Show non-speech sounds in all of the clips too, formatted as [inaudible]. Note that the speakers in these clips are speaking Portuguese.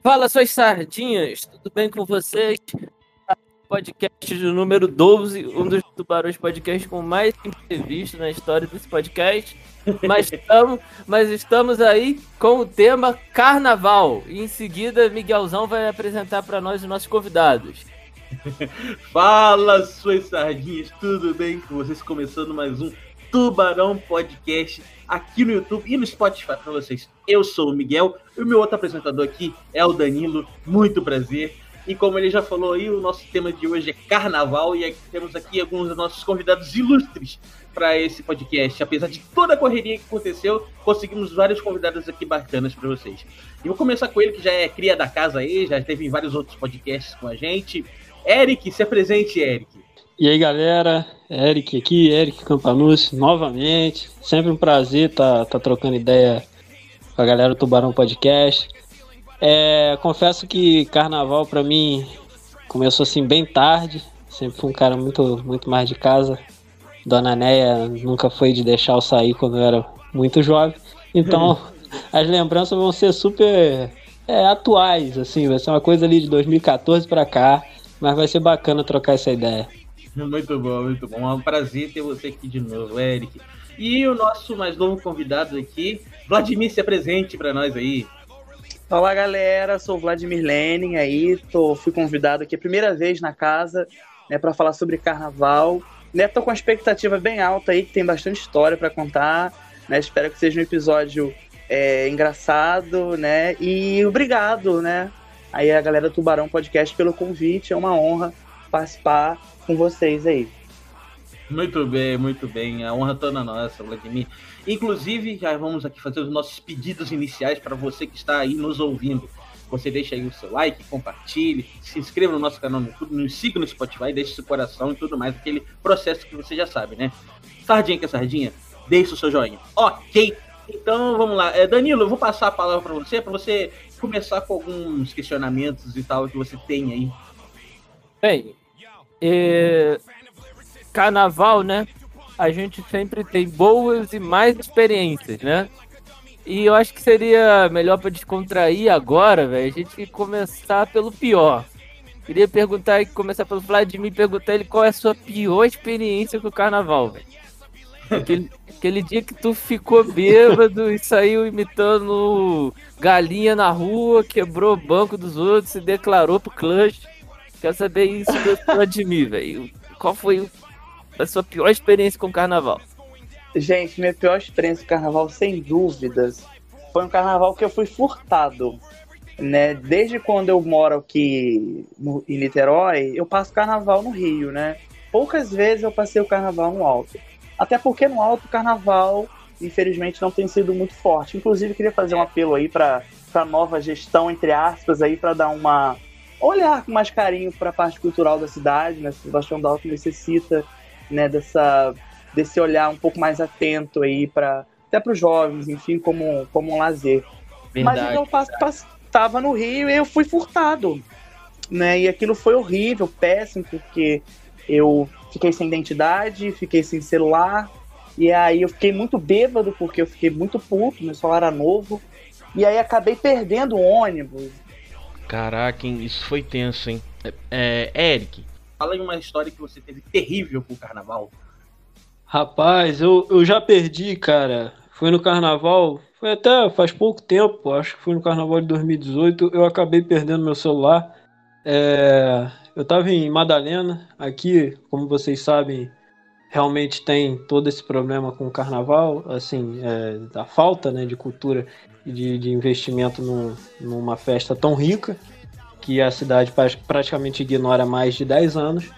Fala, suas sardinhas, tudo bem com vocês? Podcast do número 12, um dos tubarões podcast com mais entrevista na história desse podcast. Mas estamos, mas estamos aí com o tema Carnaval. E em seguida, Miguelzão vai apresentar para nós os nossos convidados. [laughs] Fala, suas sardinhas, tudo bem com vocês? Começando mais um Tubarão Podcast aqui no YouTube e no Spotify para vocês. Eu sou o Miguel e o meu outro apresentador aqui é o Danilo. Muito prazer. E como ele já falou aí, o nosso tema de hoje é carnaval e temos aqui alguns dos nossos convidados ilustres para esse podcast. Apesar de toda a correria que aconteceu, conseguimos vários convidados aqui bacanas para vocês. E vou começar com ele, que já é cria da casa aí, já teve em vários outros podcasts com a gente. Eric, se apresente, Eric. E aí, galera, Eric aqui, Eric Campanus, novamente. Sempre um prazer estar tá, tá trocando ideia com a galera do Tubarão Podcast. É, confesso que carnaval para mim começou assim bem tarde. Sempre fui um cara muito, muito mais de casa. Dona Neia nunca foi de deixar eu sair quando eu era muito jovem. Então, [laughs] as lembranças vão ser super é, atuais, assim, vai ser uma coisa ali de 2014 para cá, mas vai ser bacana trocar essa ideia. [laughs] Muito bom, muito bom. É um prazer ter você aqui de novo, Eric. E o nosso mais novo convidado aqui, Vladimir, se apresente para nós aí. Olá, galera. Sou o Vladimir Lenin aí. Tô, fui convidado aqui a primeira vez na casa né, para falar sobre carnaval. Né, tô com uma expectativa bem alta aí, que tem bastante história para contar. Né, espero que seja um episódio é, engraçado, né? E obrigado, né? Aí a galera do Tubarão Podcast pelo convite. É uma honra participar com vocês aí. Muito bem, muito bem. A honra toda nossa, Vladimir. Inclusive, já vamos aqui fazer os nossos pedidos iniciais para você que está aí nos ouvindo. Você deixa aí o seu like, compartilhe, se inscreva no nosso canal no YouTube, nos siga no Spotify, deixe seu coração e tudo mais, aquele processo que você já sabe, né? Sardinha que é sardinha, deixe o seu joinha. Ok, então vamos lá. É, Danilo, eu vou passar a palavra para você, para você começar com alguns questionamentos e tal que você tem aí. Bem, é, carnaval, né? A gente sempre tem boas e mais experiências, né? E eu acho que seria melhor para descontrair agora, velho, a gente começar pelo pior. Queria perguntar, começar pelo Vladimir, perguntar ele qual é a sua pior experiência com o carnaval, velho. Aquele, aquele dia que tu ficou bêbado e saiu imitando galinha na rua, quebrou o banco dos outros, se declarou pro clutch. Quero saber isso do Vladimir, velho. Qual foi a sua pior experiência com o carnaval? Gente, minha pior experiência com carnaval, sem dúvidas, foi um carnaval que eu fui furtado. Né? Desde quando eu moro aqui no, em Niterói, eu passo carnaval no Rio, né? Poucas vezes eu passei o carnaval no alto. Até porque no alto o carnaval, infelizmente, não tem sido muito forte. Inclusive, queria fazer um apelo aí para a nova gestão, entre aspas, aí, para dar uma olhar com mais carinho para a parte cultural da cidade, né? Sebastião Dalton necessita, né, dessa desse olhar um pouco mais atento aí para até para os jovens, enfim, como como um lazer. Verdade, Mas eu estava no Rio e eu fui furtado, né? E aquilo foi horrível, péssimo, porque eu fiquei sem identidade, fiquei sem celular, e aí eu fiquei muito bêbado porque eu fiquei muito puto, meu celular era novo. E aí acabei perdendo o ônibus. Caraca, hein? isso foi tenso, hein? É, é, Eric, fala aí uma história que você teve terrível com o carnaval. Rapaz, eu, eu já perdi, cara. Foi no carnaval, foi até faz pouco tempo, acho que foi no carnaval de 2018. Eu acabei perdendo meu celular. É, eu tava em Madalena, aqui, como vocês sabem, realmente tem todo esse problema com o carnaval, assim, é, a falta né, de cultura de, de investimento num, numa festa tão rica que a cidade praticamente ignora há mais de 10 anos.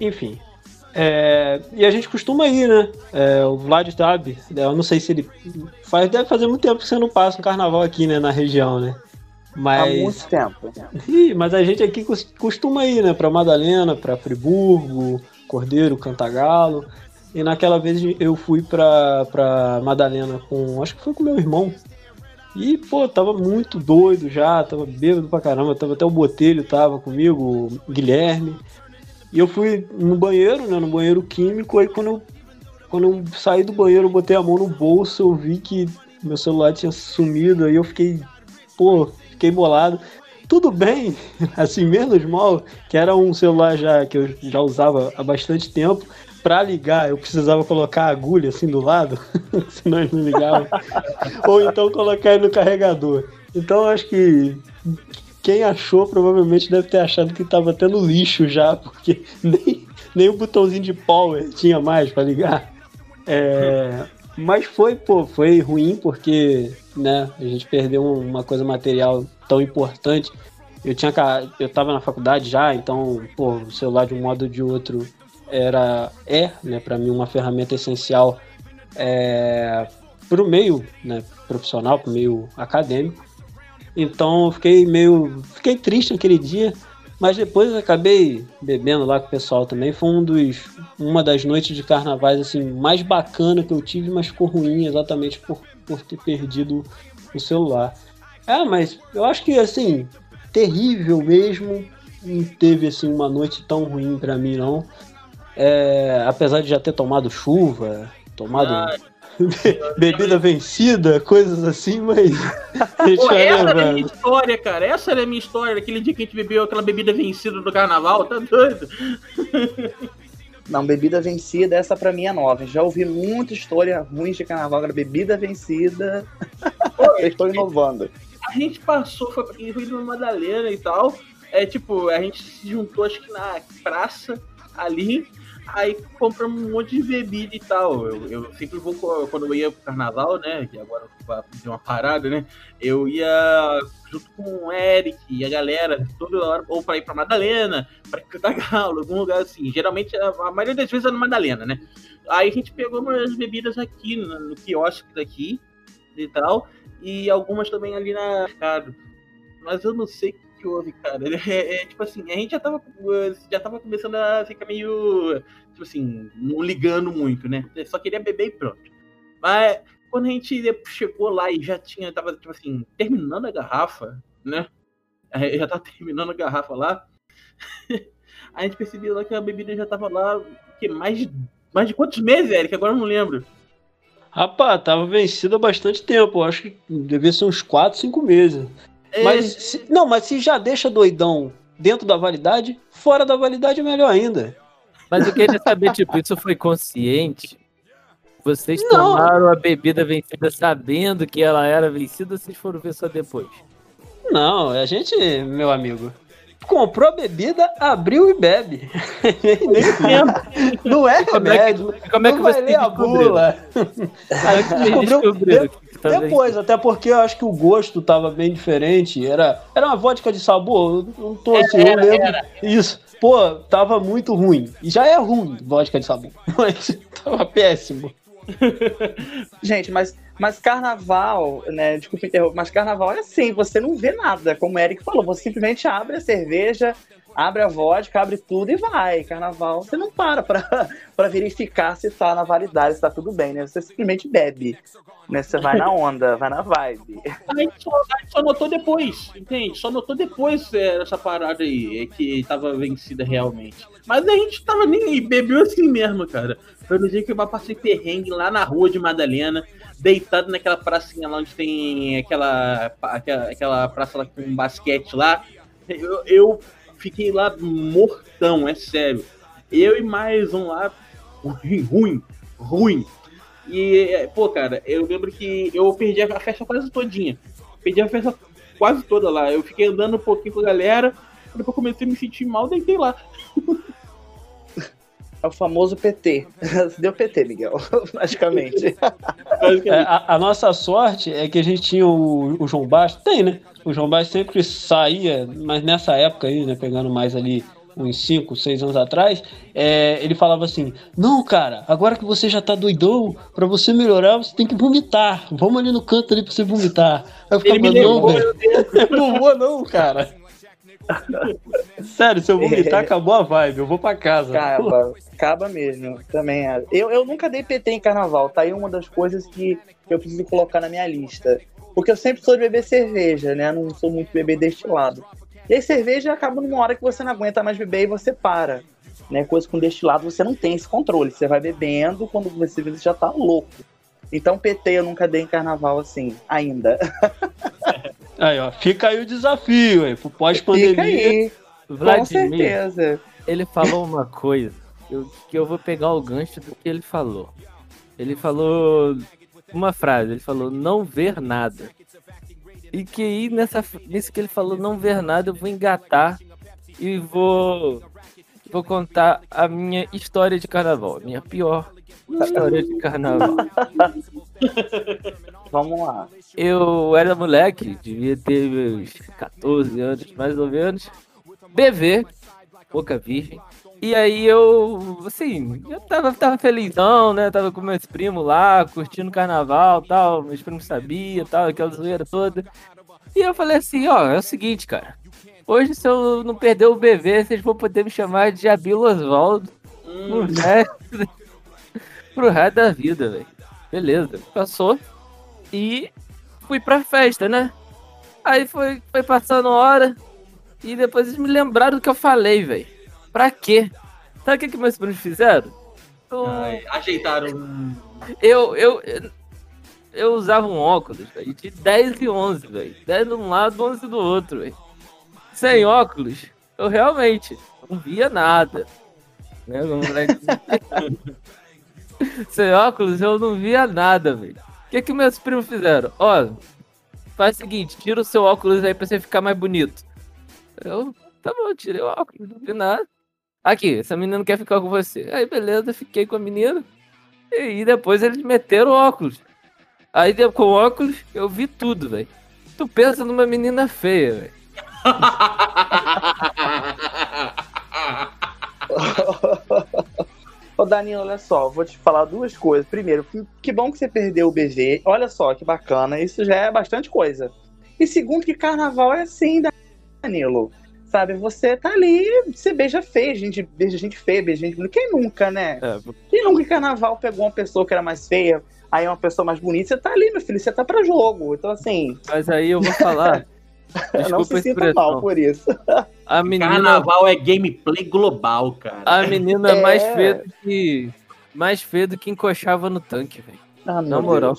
Enfim. É, e a gente costuma ir, né? É, o Vlad sabe, eu não sei se ele faz, deve fazer muito tempo que você não passa um carnaval aqui, né, na região, né? Mas, Há muito tempo. Ih, mas a gente aqui costuma ir, né, para Madalena, para Friburgo, Cordeiro, Cantagalo. E naquela vez eu fui pra, pra Madalena com. Acho que foi com meu irmão. E, pô, tava muito doido já, tava bêbado pra caramba, tava até o Botelho tava comigo, o Guilherme. E eu fui no banheiro, né, no banheiro químico, aí quando eu, quando eu saí do banheiro, eu botei a mão no bolso, eu vi que meu celular tinha sumido, aí eu fiquei, pô, fiquei bolado. tudo bem, [laughs] assim, menos mal, que era um celular já que eu já usava há bastante tempo. Pra ligar, eu precisava colocar a agulha assim do lado, [laughs] senão ele não ligava. Ou então colocar ele no carregador. Então acho que quem achou provavelmente deve ter achado que estava tendo lixo já, porque [laughs] nem, nem o botãozinho de power tinha mais para ligar. É, mas foi, pô, foi ruim porque, né, a gente perdeu uma coisa material tão importante. Eu tinha eu tava na faculdade já, então, pô, o celular de um modo ou de outro era é, né, para mim uma ferramenta essencial é, para o meio, né, profissional, para o meio acadêmico. Então, fiquei meio, fiquei triste naquele dia, mas depois acabei bebendo lá com o pessoal também. Foi um dos, uma das noites de carnavais assim mais bacana que eu tive, mas ficou ruim exatamente por, por ter perdido o celular. É, mas eu acho que assim terrível mesmo. Não teve assim uma noite tão ruim para mim não. É, apesar de já ter tomado chuva, tomado ah, [laughs] bebida vencida, coisas assim, mas. Pô, [laughs] essa era a minha história, cara. Essa era a minha história, daquele dia que a gente bebeu aquela bebida vencida do carnaval, tá doido? [laughs] Não, bebida vencida, essa pra mim é nova. Já ouvi muita história ruim de carnaval, agora bebida vencida. Eu estou inovando. A gente passou, foi pra Rio de Madalena e tal. É tipo, a gente se juntou, acho que na praça ali Aí compramos um monte de bebida e tal. Eu, eu sempre vou, quando eu ia pro carnaval, né? Que agora de uma parada, né? Eu ia junto com o Eric e a galera, toda hora, ou pra ir pra Madalena, pra Cantagalo, [laughs] algum lugar assim. Geralmente, a maioria das vezes é no Madalena, né? Aí a gente pegou umas bebidas aqui, no, no quiosque daqui e tal, e algumas também ali na mercado. Mas eu não sei que houve, cara. É, é, tipo assim, a gente já tava, já tava começando a ficar meio, tipo assim, não ligando muito, né? só queria beber e pronto. Mas quando a gente chegou lá e já tinha, tava, tipo assim, terminando a garrafa, né? Já tava [laughs] terminando a garrafa lá. [laughs] a gente percebeu lá que a bebida já tava lá, que mais de, mais de quantos meses, Eric? Agora eu não lembro. Rapaz, tava vencido há bastante tempo. Acho que devia ser uns 4, 5 meses. Mas se, não, mas se já deixa doidão dentro da validade, fora da validade é melhor ainda. Mas eu queria saber, tipo, isso foi consciente? Vocês não. tomaram a bebida vencida sabendo que ela era vencida ou vocês foram ver só depois? Não, a gente, meu amigo, comprou a bebida, abriu e bebe. [laughs] não é remédio. Como é que, como é que você ler a bula. descobriu, depois, até porque eu acho que o gosto tava bem diferente. Era, era uma vodka de sabor. Eu não tô assim, eu lembro. Era. Isso. Pô, tava muito ruim. E já é ruim vodka de sabor. [laughs] Mas tava péssimo. Gente, mas, mas carnaval, né? Desculpa interromper, mas carnaval é assim, você não vê nada, como o Eric falou, você simplesmente abre a cerveja, abre a vodka, abre tudo e vai. Carnaval, você não para pra, [laughs] pra verificar se tá na validade, se tá tudo bem, né? Você simplesmente bebe. Né? Você vai na onda, vai na vibe. A gente só, a gente só notou depois, entende? Só notou depois é, essa parada aí, é que tava vencida realmente. Mas a gente tava nem bebeu assim mesmo, cara. Foi no dia que eu passei perrengue lá na rua de Madalena, deitado naquela pracinha lá onde tem aquela, aquela, aquela praça lá com basquete lá. Eu, eu fiquei lá mortão, é sério. Eu e mais um lá, ruim, ruim, ruim. E, pô, cara, eu lembro que eu perdi a festa quase todinha. Perdi a festa quase toda lá. Eu fiquei andando um pouquinho com a galera, depois comecei a me sentir mal, deitei lá. [laughs] É o famoso PT. [laughs] Deu PT, Miguel, [laughs] praticamente. É, a, a, nossa sorte é que a gente tinha o, o João Baixo. Tem, né? O João Baixo sempre saía, mas nessa época aí, né? Pegando mais ali uns 5, 6 anos atrás, é, ele falava assim: Não, cara, agora que você já tá doidão, pra você melhorar, você tem que vomitar. Vamos ali no canto ali pra você vomitar. Aí eu ficava, ele me não, velho. [laughs] Não não, cara. [laughs] Sério, se eu vomitar, é. [laughs] acabou a vibe. Eu vou pra casa. Acaba, acaba mesmo. Também. É. Eu, eu nunca dei PT em carnaval. Tá aí uma das coisas que eu preciso colocar na minha lista. Porque eu sempre sou de beber cerveja, né? Não sou muito beber destilado. E aí, cerveja acaba numa hora que você não aguenta mais beber e você para. Né? Coisa com destilado, você não tem esse controle. Você vai bebendo quando você já tá louco. Então, PT eu nunca dei em carnaval assim, ainda. [laughs] Aí, ó, fica aí o desafio aí, pro Fica pós-pandemia. aí, com Vladimir, certeza. ele falou uma coisa eu- que eu vou pegar o gancho do que ele falou. Ele falou uma frase, ele falou não ver nada. E que aí nessa, nisso que ele falou não ver nada, eu vou engatar e vou, vou contar a minha história de carnaval, a minha pior história de carnaval. [laughs] Vamos lá. Eu era moleque, devia ter meus 14 anos, mais ou menos. BV, pouca virgem. E aí eu, assim, eu tava, tava felizão, né? Tava com meus primos lá, curtindo carnaval tal. Meus primos sabiam tal, aquela zoeira toda. E eu falei assim, ó, é o seguinte, cara. Hoje, se eu não perder o BV, vocês vão poder me chamar de Abilo Oswaldo Hum, resto, pro resto da vida, velho. Beleza, passou. E fui pra festa, né? Aí foi, foi passando hora. E depois eles me lembraram do que eu falei, velho. Pra quê? Sabe o que, que meus primos fizeram? Eu, ai, ajeitaram. eu, eu, eu, eu usava um óculos, velho, de 10 e 11, velho. 10 de um lado, 11 do outro, velho. Sem óculos, eu realmente não via nada. Né, moleque? [laughs] Sem óculos, eu não via nada, velho. O que que meus primos fizeram? Ó, faz o seguinte, tira o seu óculos aí pra você ficar mais bonito. Eu, tá bom, tirei o óculos, não vi nada. Aqui, essa menina não quer ficar com você. Aí, beleza, fiquei com a menina. E depois eles meteram o óculos. Aí com o óculos eu vi tudo, velho. Tu pensa numa menina feia, velho. [laughs] Ô Danilo, olha só, vou te falar duas coisas. Primeiro, que, bom que você perdeu o BV. Olha só, que bacana. Isso já é bastante coisa. E segundo, que carnaval é assim, Danilo. Sabe, você tá ali, você beija feia, gente, beija gente feia, beija gente bonita. Quem nunca, né? É, Quem nunca em carnaval pegou uma pessoa que era mais feia, aí uma pessoa mais bonita, você tá ali, meu filho, você tá pra jogo. Então, assim, mas aí eu vou falar. [laughs] não Desculpa se a sinta mal por isso. [laughs] A menina, Carnaval é gameplay global, cara. a menina É. mais feia do que. Mais feia do que encoxava no tanque, velho. Ah, Na moral.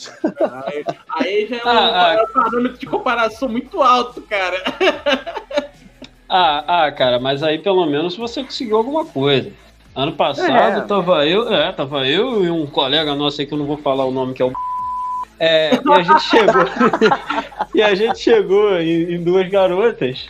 Aí, aí já é um, Ah, ah. é um parâmetro de comparação muito alto, cara. [laughs] Ah, ah, cara, mas aí pelo menos você conseguiu alguma coisa. Ano passado É. tava eu, é, tava eu e um colega nosso aí que eu não vou falar o nome, que é o. É, e a gente chegou. [laughs] e a gente chegou em, em duas garotas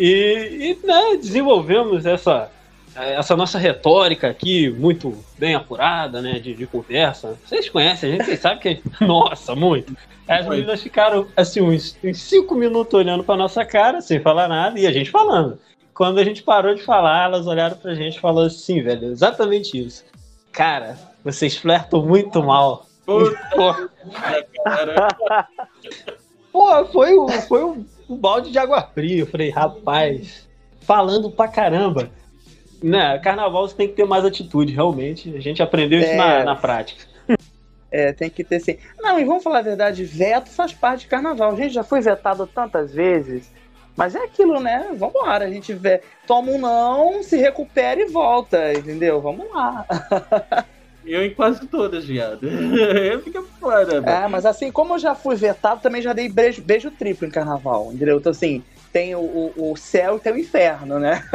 e, e, né, desenvolvemos essa, essa nossa retórica aqui, muito bem apurada, né? De, de conversa. Vocês conhecem, a gente vocês sabem que. Nossa, muito. As meninas ficaram assim, uns, uns cinco minutos olhando pra nossa cara, sem falar nada, e a gente falando. Quando a gente parou de falar, elas olharam pra gente e falaram assim, velho, exatamente isso. Cara, vocês flertam muito mal. Puta, Pô, cara. [laughs] pô, foi, o, foi um, um balde de água fria. Eu falei, rapaz, falando pra caramba. Né, carnaval você tem que ter mais atitude, realmente. A gente aprendeu isso É. na, na prática. É, tem que ter sim. Não, e vamos falar a verdade, veto faz parte de carnaval. A gente já foi vetado tantas vezes, mas é aquilo, né? Vambora, a gente vê, toma um não, se recupera e volta, entendeu? Vamos lá. [laughs] Eu em quase todas, viado. [laughs] Eu fico fora. É, mas assim, como eu já fui vetado, também já dei beijo, beijo triplo em carnaval, entendeu? Então, assim, tem o, o, o céu e tem o inferno, né? [laughs]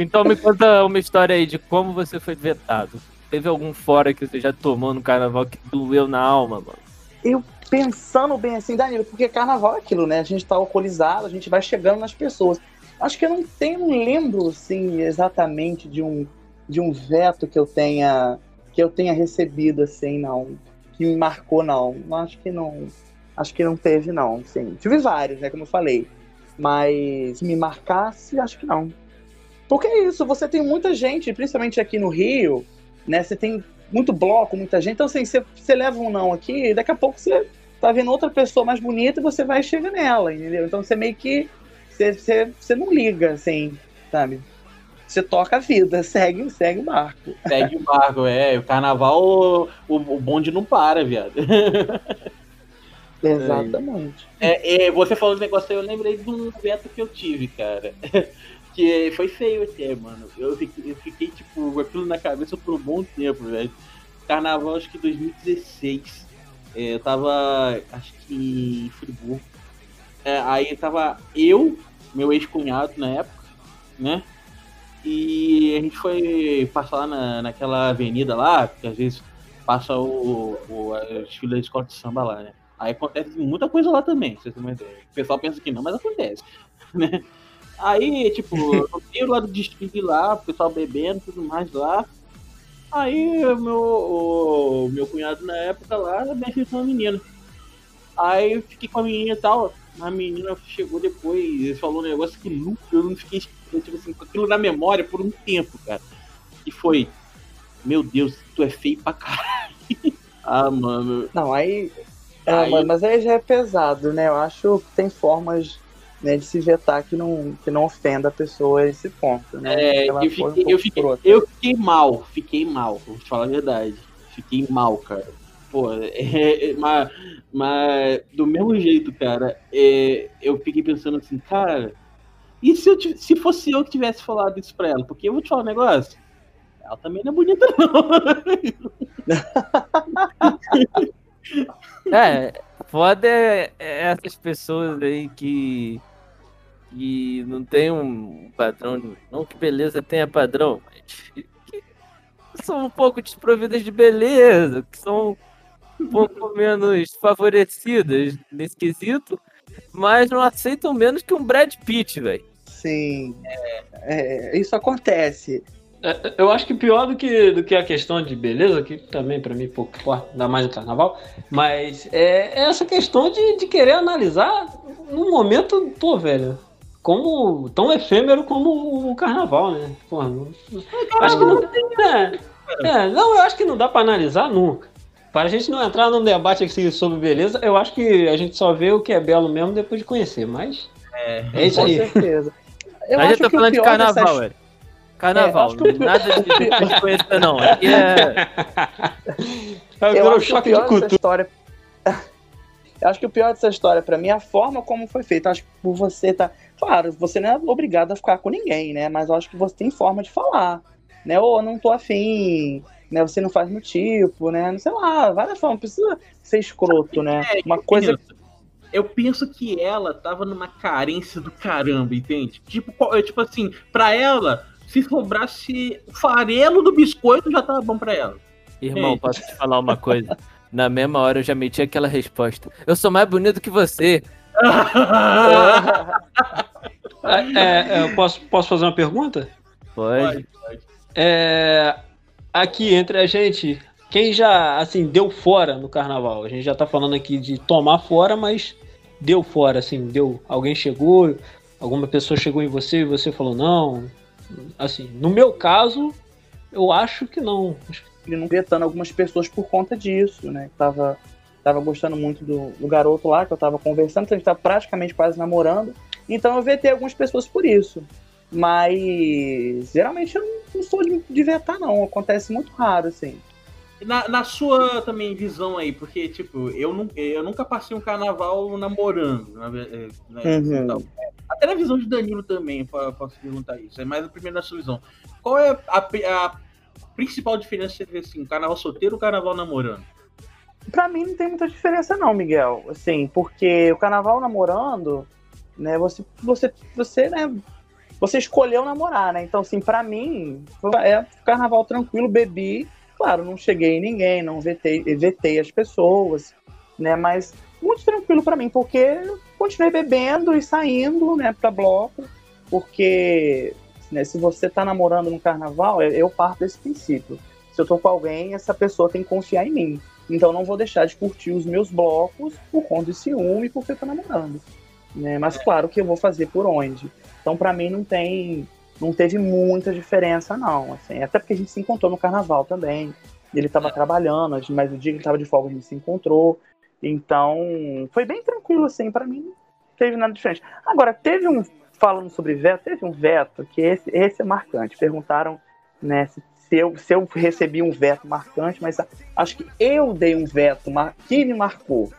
Então me conta uma história aí de como você foi vetado. Teve algum fora que você já tomou no carnaval que doeu na alma, mano? Pensando bem assim, Danilo, porque carnaval é aquilo, né? A gente tá alcoolizado, a gente vai chegando nas pessoas. Acho que eu não tenho, não lembro, assim, exatamente de um, de um veto que eu tenha que eu tenha recebido, assim, não. Que me marcou, não. Acho que não. Acho que não teve, não. Sim. Tive vários, né? Como eu falei. Mas me marcasse, acho que não. Porque é isso, você tem muita gente, principalmente aqui no Rio, né? Você tem muito bloco, muita gente. Então, assim, você, você leva um não aqui, daqui a pouco você tá vendo outra pessoa mais bonita e você vai e chega nela, entendeu? Então você meio que. Você, você, você não liga, assim, sabe? Você toca a vida, segue, segue o barco. Segue o barco, é. O carnaval, o, o bonde não para, viado. [laughs] Exatamente. É, é, você falou do negócio aí, eu lembrei de um veto que eu tive, cara. [laughs] Que foi feio até, mano. Eu fiquei, eu fiquei, tipo, aquilo na cabeça por um bom tempo, velho. Carnaval, acho que 2016. É, eu tava, acho que em Friburgo. É, aí tava eu, meu ex-cunhado na época, né? E a gente foi passar lá na, naquela avenida lá, que às vezes passa o, o, as filas de escola de samba lá, né? Aí acontece muita coisa lá também, uma ideia. O pessoal pensa que não, mas acontece, [laughs] né? Aí, tipo, eu vi lá do distrito lá, o pessoal bebendo tudo mais lá. Aí o meu, o meu cunhado na época lá com uma menina. Aí eu fiquei com a menina e tal. A menina chegou depois e falou um negócio que nunca eu não fiquei tipo assim, com aquilo na memória por um tempo, cara. E foi, meu Deus, tu é feio pra caralho. [laughs] ah, mano. Não, aí. É, aí... Mas aí já é pesado, né? Eu acho que tem formas né, de se vetar que não, que não ofenda a pessoa a esse ponto. Né? É, eu fiquei, um eu, fiquei, eu fiquei mal, fiquei mal, vou te falar a verdade. Fiquei mal, cara. Pô, [laughs] é, é, mas, mas do mesmo jeito, cara, é, eu fiquei pensando assim, cara, e se, eu, se fosse eu que tivesse falado isso pra ela? Porque eu vou te falar um negócio. Ela também não é bonita, [laughs] não. [laughs] é, foda é, é essas pessoas aí que que não tem um padrão, não que beleza tenha padrão, mas que são um pouco desprovidas de beleza, que são um pouco menos favorecidas nesse quesito, mas não aceitam menos que um Brad Pitt, velho. Sim, é, é, isso acontece. É, eu acho que pior do que, do que a questão de beleza, que também para mim pouco importa, ainda mais no carnaval, mas é, é essa questão de, de querer analisar num momento, pô, velho, como tão efêmero como o carnaval, né? Porra, não, acho que não, é, é, não, eu acho que não dá para analisar nunca. Para a gente não entrar num debate aqui sobre beleza, eu acho que a gente só vê o que é belo mesmo depois de conhecer, mas é, é isso aí. Com certeza. Eu a gente tá falando de carnaval, dessas... velho. Carnaval, é, nada [laughs] de conhecer não. Aqui é... Eu acho choque que o pior de cultura. história [laughs] eu acho que o pior dessa história para mim é a forma como foi feita. Acho que por você tá. Claro, você não é obrigado a ficar com ninguém, né? Mas eu acho que você tem forma de falar. Né? Ou não tô afim, né? Você não faz no tipo, né? Não sei lá, várias formas. Não precisa ser escroto, né? É, Uma coisa. Eu penso que ela tava numa carência do caramba, entende? Tipo, tipo assim, pra ela, se sobrasse o farelo do biscoito, já tava bom pra ela. Irmão, posso te falar uma coisa? Na mesma hora eu já meti aquela resposta. Eu sou mais bonito que você. [laughs] é, é, eu posso, posso fazer uma pergunta? Pode. É, aqui entre a gente, quem já assim deu fora no carnaval? A gente já tá falando aqui de tomar fora, mas deu fora, assim, deu. Alguém chegou, alguma pessoa chegou em você e você falou não. Assim, no meu caso, eu acho que não. Acho não vetando algumas pessoas por conta disso, né? Tava, tava gostando muito do, do garoto lá, que eu tava conversando, então a gente tava praticamente quase namorando. Então eu vetei algumas pessoas por isso. Mas geralmente eu não, não sou de, de vetar, não. Acontece muito raro, assim. Na, na, sua também visão aí, porque, tipo, eu, não, eu nunca passei um carnaval namorando, né, uhum. Até na visão de Danilo também, posso perguntar isso. É mais a primeira na sua visão. Qual é a, a principal diferença entre assim, carnaval solteiro e carnaval namorando? Pra mim não tem muita diferença não, Miguel. Assim, porque o carnaval namorando, né, você, você, você, né, você escolheu namorar, né? Então, assim, pra mim, é carnaval tranquilo, bebi. Claro, não cheguei em ninguém, não vetei, vetei as pessoas, né? Mas muito tranquilo para mim, porque continuei bebendo e saindo, né, pra bloco, porque né? Se você está namorando no carnaval, eu parto desse princípio. Se eu tô com alguém, essa pessoa tem que confiar em mim. Então não vou deixar de curtir os meus blocos por conta de ciúme porque eu tô namorando. Né? Mas claro que eu vou fazer por onde. Então para mim não tem não teve muita diferença não, assim, até porque a gente se encontrou no carnaval também. Ele estava trabalhando, mas o dia que ele estava de folga a gente se encontrou. Então, foi bem tranquilo assim, para mim não teve nada diferente. Agora, teve um falando sobre veto, teve um veto que esse, esse é marcante. Perguntaram né, se, se, eu, se eu recebi um veto marcante, mas acho que eu dei um veto que me marcou.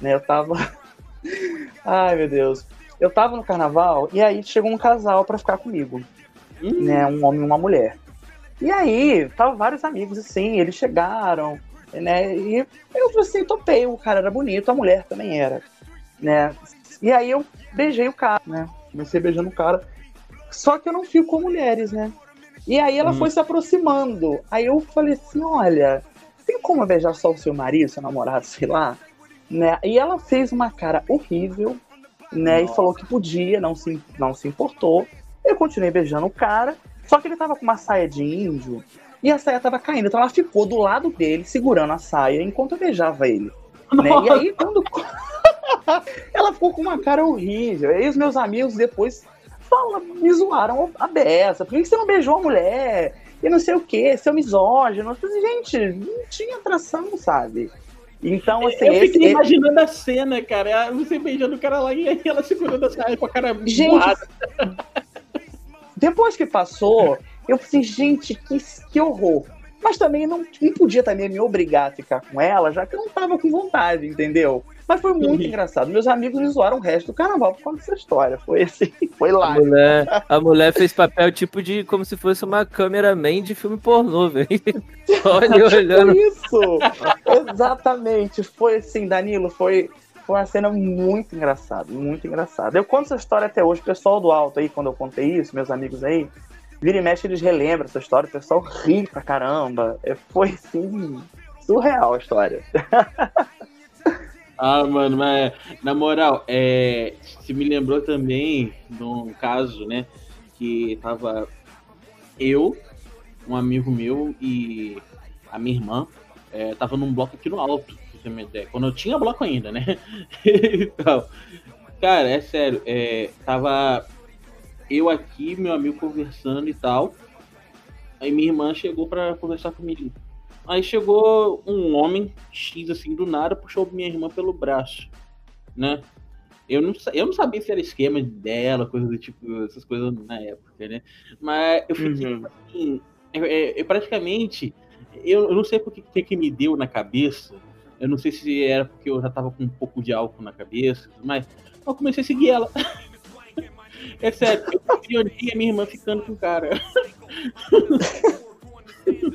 Né, eu tava. [laughs] Ai, meu Deus. Eu tava no carnaval e aí chegou um casal para ficar comigo. Hum. Né, um homem e uma mulher. E aí, tava vários amigos assim, eles chegaram, né? E eu assim, topei, o cara era bonito, a mulher também era, né? E aí eu beijei o cara, né? Comecei beijando o cara. Só que eu não fico com mulheres, né? E aí ela hum. foi se aproximando. Aí eu falei assim: olha, tem como beijar só o seu marido, seu namorado, sei lá? Né? E ela fez uma cara horrível, né? E falou que podia, não se, não se importou. Eu continuei beijando o cara, só que ele tava com uma saia de índio e a saia tava caindo. Então ela ficou do lado dele, segurando a saia, enquanto eu beijava ele. Né? E aí, quando. [laughs] ela ficou com uma cara horrível. E aí os meus amigos depois fala, me zoaram a beça. Por que você não beijou a mulher? E não sei o que, seu misógino. Eu falei, gente, não tinha atração, sabe? Então, assim. Eu esse, fiquei esse... imaginando a cena, cara. Você beijando o cara lá e ela segurando a saia com a cara gente, Depois que passou, eu falei, gente, que, que horror. Mas também não, não podia também me obrigar a ficar com ela, já que eu não tava com vontade, entendeu? Mas foi muito engraçado. Meus amigos me zoaram o resto do carnaval por conta dessa história. Foi assim, [laughs] foi lá. A mulher, a mulher fez papel tipo de como se fosse uma cameraman de filme pornô, velho. [laughs] Olha olhando. Foi isso! Exatamente. Foi assim, Danilo, foi, foi uma cena muito engraçada, muito engraçada. Eu conto essa história até hoje, pessoal do alto aí, quando eu contei isso, meus amigos aí, vira e mexe, eles relembram essa história, o pessoal ri pra caramba. É, foi assim, surreal a história. Ah, mano, mas na moral, é, se me lembrou também de um caso, né? Que tava eu, um amigo meu e a minha irmã, é, tava num bloco aqui no alto. Quando eu tinha bloco ainda, né? [laughs] então, cara, é sério, é, tava eu aqui, meu amigo conversando e tal. Aí minha irmã chegou pra conversar comigo. Aí chegou um homem X assim do nada, puxou minha irmã pelo braço, né? Eu não, eu não sabia se era esquema dela, coisa do tipo, essas coisas na época, né? Mas eu fiquei uhum. assim, eu, é, é, eu, praticamente, eu, não sei por que, que me deu na cabeça, eu não sei se era porque eu já tava com um pouco de álcool na cabeça, mas eu comecei a seguir ela. [laughs] É sério, eu vi a minha irmã ficando com o cara.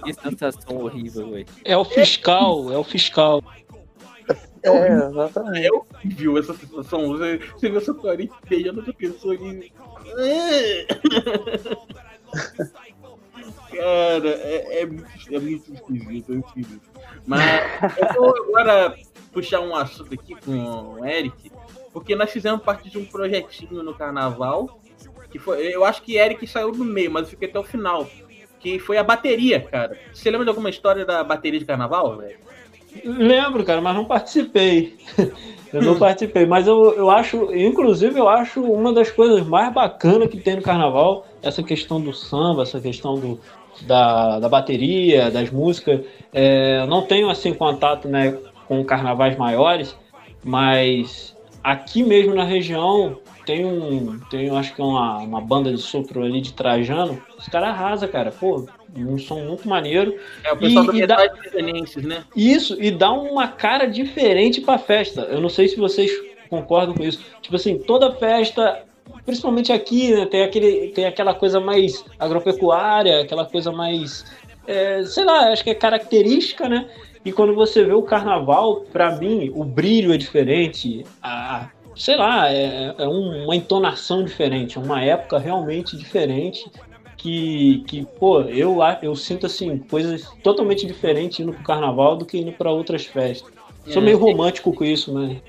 Que sensação horrível, velho. É o fiscal, é o fiscal. É, exatamente. É horrível essa sensação. Você, você vê essa carinha beijando outra pessoa e. Cara, é, é, muito, é muito esquisito, é muito esquisito. Mas eu vou agora puxar um assunto aqui com o Eric, porque nós fizemos parte de um projetinho no carnaval. Que foi, eu acho que Eric saiu no meio, mas eu fiquei até o final que foi a bateria, cara. Você lembra de alguma história da bateria de carnaval, velho? Lembro, cara, mas não participei. [laughs] eu não participei, mas eu, eu acho, inclusive, eu acho uma das coisas mais bacanas que tem no carnaval, essa questão do samba, essa questão do, da, da bateria, das músicas. É, não tenho, assim, contato né, com carnavais maiores, mas aqui mesmo na região tem um, tem acho que é uma, uma banda de sopro ali de Trajano, os caras arrasam, cara, pô, um som muito maneiro. É o pessoal e, do e dá, né? Isso, e dá uma cara diferente pra festa. Eu não sei se vocês concordam com isso. Tipo assim, toda festa, principalmente aqui, né, tem, aquele, tem aquela coisa mais agropecuária, aquela coisa mais, é, sei lá, acho que é característica, né? E quando você vê o carnaval, para mim, o brilho é diferente, a, sei lá, é, é uma entonação diferente, é uma época realmente diferente que, que pô, eu, eu sinto assim, coisas totalmente diferentes indo pro carnaval do que indo para outras festas. É, Sou meio romântico com isso, né?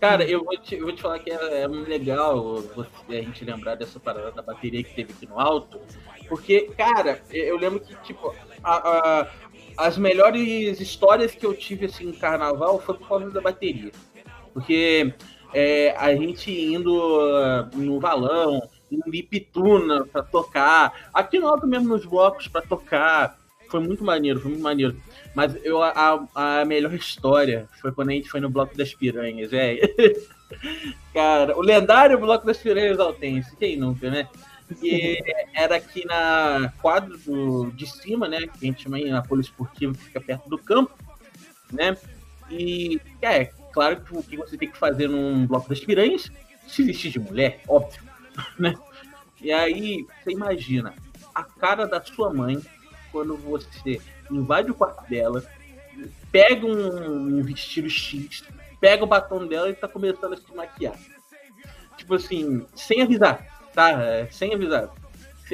Cara, eu vou te, eu vou te falar que é, é legal a gente lembrar dessa parada da bateria que teve aqui no alto, porque, cara, eu lembro que, tipo, a, a, as melhores histórias que eu tive, assim, em carnaval foi por causa da bateria. Porque é, a gente indo uh, no valão, em Pituna para tocar, aqui no alto mesmo nos blocos para tocar. Foi muito maneiro, foi muito maneiro. Mas eu, a, a melhor história foi quando a gente foi no Bloco das Piranhas, [laughs] velho. Cara, o lendário Bloco das Piranhas Altense, quem nunca, né? E era aqui na quadra do, de cima, né? Que a gente chama aí na Poliesportiva, que fica perto do campo, né? E é, claro que o que você tem que fazer num bloco das piranhas, se vestir de mulher, óbvio, [laughs] né? E aí, você imagina a cara da sua mãe quando você invade o quarto dela, pega um, um vestido X, pega o batom dela e tá começando a se maquiar. Tipo assim, sem avisar, tá? É, sem avisar.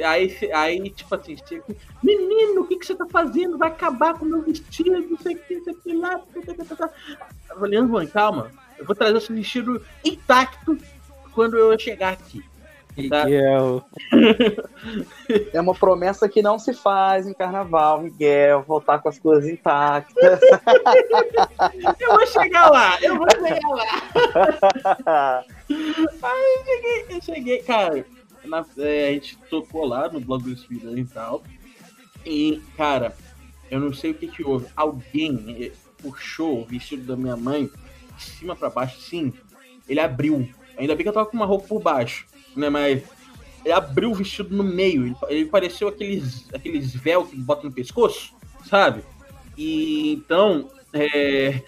Aí, aí tipo assim, chega, menino, o que, que você tá fazendo? Vai acabar com o meu vestido, não sei o que, não sei o que lá. Tá, tá, tá, eu falei, mãe, calma, eu vou trazer esse vestido intacto quando eu chegar aqui. Tá? Miguel. [laughs] É uma promessa que não se faz em carnaval, Miguel. Voltar com as coisas intactas. [laughs] eu vou chegar lá, eu vou chegar lá. [laughs] Aí eu cheguei, eu cheguei, cara. Na, é, a gente tocou lá no blog do Espírito e tal. E, cara, eu não sei o que que houve. Alguém eh, puxou o vestido da minha mãe de cima para baixo, sim. Ele abriu. Ainda bem que eu tava com uma roupa por baixo né? Mas ele abriu o vestido no meio. Ele, ele pareceu aqueles, aqueles véu que bota no pescoço, sabe? E então, é,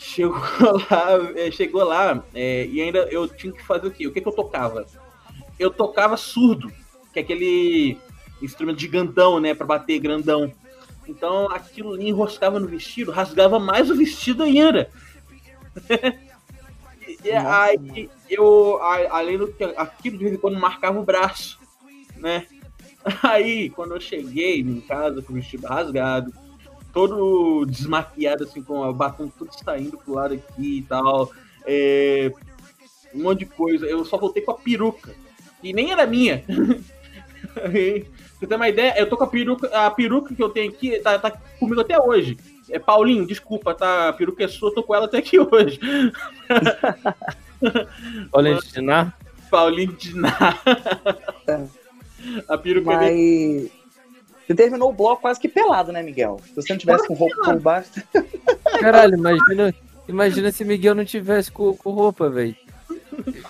chegou [laughs] lá, é, chegou lá é, e ainda eu tinha que fazer o quê? O que, que eu tocava? Eu tocava surdo, que é aquele instrumento gigantão, né, para bater grandão. Então aquilo ali enroscava no vestido, rasgava mais o vestido ainda. [laughs] E aí eu, além do que aquilo de vez em quando marcava o braço, né? [laughs] Aí, quando eu cheguei em casa com o vestido rasgado, todo desmaquiado, assim, com o batom tudo saindo pro lado aqui e tal, é, um monte de coisa, eu só voltei com a peruca, e nem era minha. [laughs] você tem uma ideia? Eu tô com a peruca, a peruca que eu tenho aqui tá, tá comigo até hoje. É, Paulinho, desculpa, tá? A peruca é sua, tô com ela até aqui hoje. [laughs] Paulinho de Dinar? Paulinho de Dinar. a peruca Mas... é Você terminou o bloco quase que pelado, né, Miguel? Se você não tivesse com roupa por baixo. [laughs] Caralho, imagina, imagina se Miguel não tivesse com, com roupa, velho.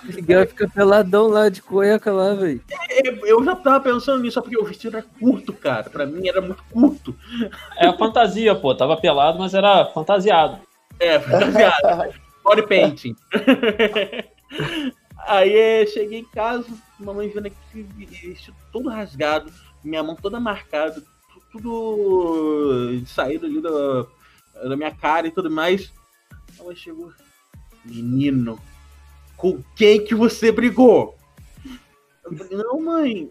Miguel fica peladão lá de cueca lá, velho. É, eu já tava pensando nisso, só porque o vestido era curto, cara. Pra mim era muito curto. É a fantasia, pô. Tava pelado, mas era fantasiado. É, fantasiado. [laughs] Body painting. [laughs] Aí cheguei em casa, mamãe vendo aqui vestido todo rasgado, minha mão toda marcada, tudo saído ali da, da minha cara e tudo mais. A mamãe chegou. Menino, com quem que você brigou? Eu falei, não, mãe,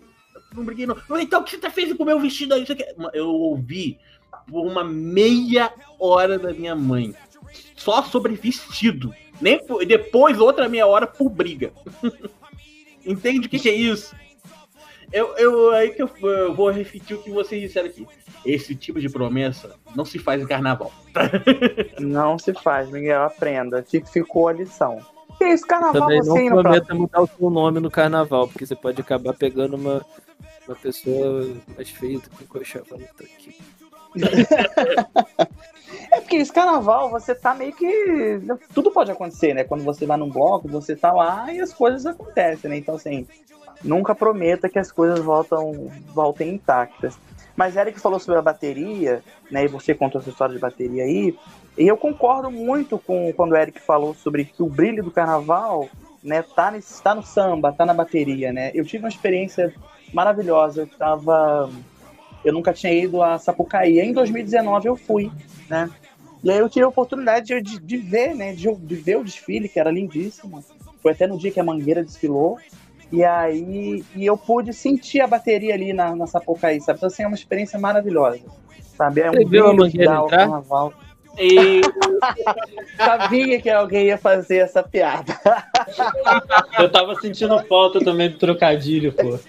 não briguei não. Então o que você tá fez com o meu vestido aí? Eu ouvi por uma meia hora da minha mãe. Só sobre vestido. Nem depois, outra meia hora por briga. [laughs] Entende o que, que, é isso? Eu, eu, aí que eu, eu, vou repetir o que vocês disseram aqui. Esse tipo de promessa não se faz em carnaval. [laughs] não se faz, Miguel, aprenda. Ficou a lição. Que isso, carnaval Também não assim, prometa mudar o seu nome no carnaval, porque você pode acabar pegando uma, uma pessoa mais feia do que o tá aqui. é porque esse carnaval, você tá meio que. Tudo pode acontecer, né? Quando você vai num bloco, você tá lá e as coisas acontecem, né? Então, assim, nunca prometa que as coisas voltam, voltem intactas. Mas Eric falou sobre a bateria, né? E você contou essa história de bateria aí. E eu concordo muito com quando o Eric falou sobre que o brilho do carnaval, né, tá, nesse, tá no samba, tá na bateria, né? Eu tive uma experiência maravilhosa. Eu tava. Eu nunca tinha ido a Sapucaí. Em 2019 eu fui, né? E aí eu tive a oportunidade de, de, de ver, né? De, de, ver o desfile, que era lindíssimo. Foi até no dia que a Mangueira desfilou. E aí e eu pude sentir a bateria ali na, na Sapucaí, sabe? Então, assim, é uma experiência maravilhosa. Sabe? É um Você viu a Mangueira entrar? Carnaval. E [laughs] sabia que alguém ia fazer essa piada. [laughs] Eu tava sentindo falta também do trocadilho, pô.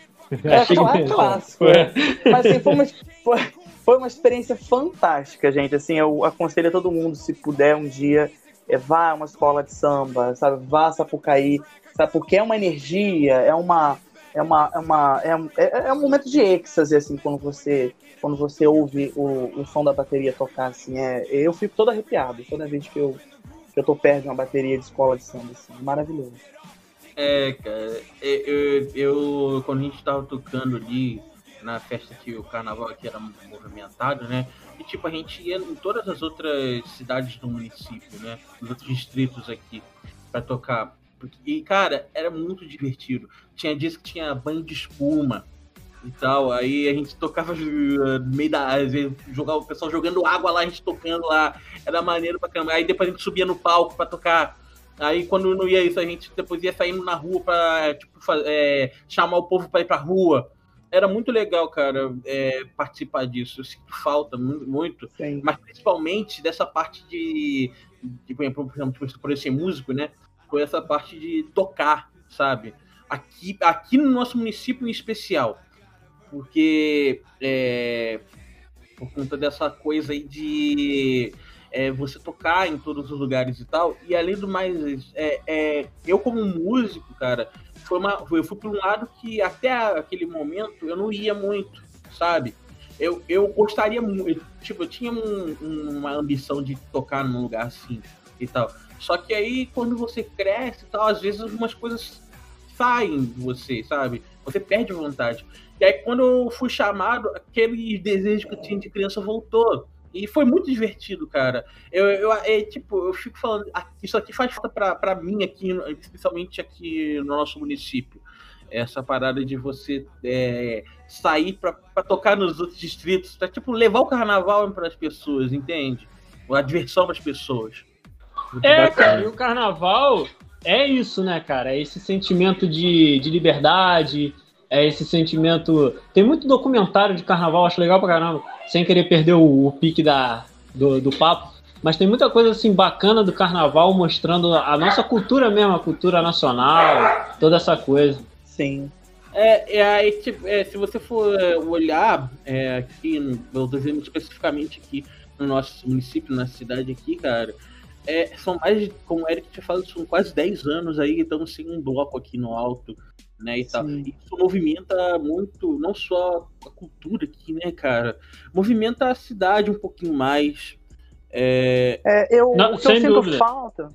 É, Achei é clássico. É. Mas assim, foi uma, foi, foi uma experiência fantástica, gente. Assim, eu aconselho a todo mundo, se puder um dia, é, vá a uma escola de samba, sabe? Vá a Sapucaí, sabe? Porque é uma energia, é uma. É, uma, é, uma, é, é, é um momento de êxtase, assim, quando você quando você ouve o, o som da bateria tocar, assim, é, eu fico todo arrepiado toda vez que eu, que eu tô perto de uma bateria de escola de samba, assim, maravilhoso. É, cara, é, eu, eu, quando a gente tava tocando ali na festa que o carnaval aqui era movimentado, né? E tipo, a gente ia em todas as outras cidades do município, né? Nos outros distritos aqui, para tocar. E, cara, era muito divertido. Tinha dias que tinha banho de espuma, e tal. Aí a gente tocava uh, no meio da. Jogava, o pessoal jogando água lá, a gente tocando lá. Era maneiro pra caramba. Aí depois a gente subia no palco pra tocar. Aí quando não ia isso, a gente depois ia saindo na rua pra tipo, é, chamar o povo pra ir pra rua. Era muito legal, cara, é, participar disso. Eu sinto falta muito, Sim. mas principalmente dessa parte de, de por exemplo, por ser músico, né? Foi essa parte de tocar, sabe? Aqui, aqui no nosso município em especial porque é, por conta dessa coisa aí de é, você tocar em todos os lugares e tal. E além do mais, é, é eu como músico, cara, foi uma, eu fui para um lado que até aquele momento eu não ia muito, sabe? Eu, eu gostaria muito, tipo, eu tinha um, uma ambição de tocar num lugar assim e tal. Só que aí, quando você cresce e tal, às vezes algumas coisas saem de você, sabe? Você perde vontade. E aí, quando eu fui chamado, aquele desejo que eu tinha de criança voltou. E foi muito divertido, cara. Eu, eu é, tipo, eu fico falando, isso aqui faz falta pra, pra mim aqui, especialmente aqui no nosso município. Essa parada de você é, sair pra, pra tocar nos outros distritos, pra tipo, levar o carnaval para as pessoas, entende? A diversão para as pessoas. É, cara, e o carnaval é isso, né, cara? É esse sentimento de, de liberdade, é esse sentimento. Tem muito documentário de carnaval, acho legal pra caramba, sem querer perder o, o pique da, do, do papo. Mas tem muita coisa assim bacana do carnaval mostrando a nossa cultura mesmo, a cultura nacional, toda essa coisa. Sim. É, é, aí, tipo, é, se você for é, olhar é, aqui, eu tô dizendo especificamente aqui no nosso município, na cidade aqui, cara, é, são mais, como o Eric tinha falado, são quase 10 anos aí, estamos sem um bloco aqui no alto né? E tal. Isso movimenta muito, não só a cultura aqui, né, cara? Movimenta a cidade um pouquinho mais. É, é eu, não, o que eu sinto dúvida. falta,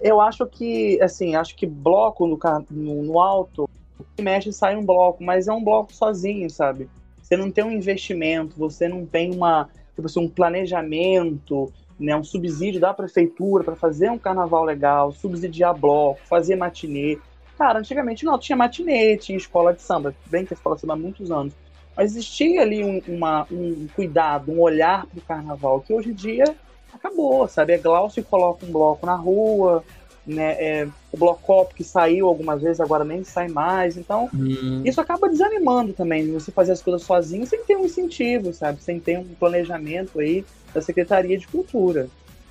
eu acho que, assim, acho que bloco no, no, no alto, que mexe sai um bloco, mas é um bloco sozinho, sabe? Você não tem um investimento, você não tem uma, tipo assim, um planejamento, né, um subsídio da prefeitura para fazer um carnaval legal, subsidiar bloco, fazer matinê. Cara, antigamente não, tinha matinê, tinha escola de samba, bem que a escola de samba há muitos anos. Mas existia ali um, uma, um cuidado, um olhar para o carnaval, que hoje em dia acabou, sabe? É Glaucio coloca um bloco na rua, né? É, o Blocop que saiu algumas vezes, agora nem sai mais. Então, hum. isso acaba desanimando também, você fazer as coisas sozinho sem ter um incentivo, sabe? Sem ter um planejamento aí da Secretaria de Cultura.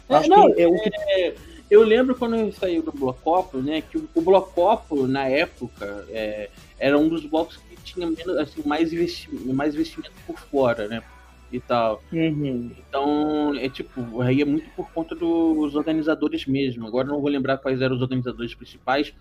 É, não, que eu, é, eu lembro quando saiu do Blocopo, né, que o, o Blocopo, na época, é, era um dos blocos que tinha menos, assim, mais, investimento, mais investimento por fora, né? E tal. Uhum. Então, é tipo, aí é muito por conta dos organizadores mesmo. Agora não vou lembrar quais eram os organizadores principais,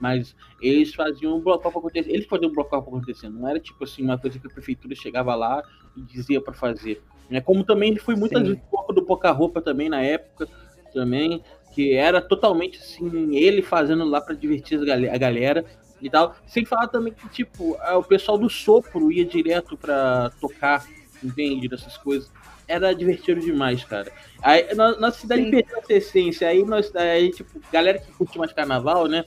mas eles faziam um bloco acontecer. Eles faziam um bloco acontecer. Não era tipo assim, uma coisa que a prefeitura chegava lá e dizia para fazer. Né? Como também foi muitas vezes do pouca roupa também na época também que era totalmente assim, ele fazendo lá para divertir a galera e tal. Sem falar também que, tipo, o pessoal do sopro ia direto para tocar, entende? Dessas coisas. Era divertido demais, cara. Aí, na, nossa cidade Sim. perdeu essa essência. Aí, nós, aí, tipo, galera que curte mais carnaval, né?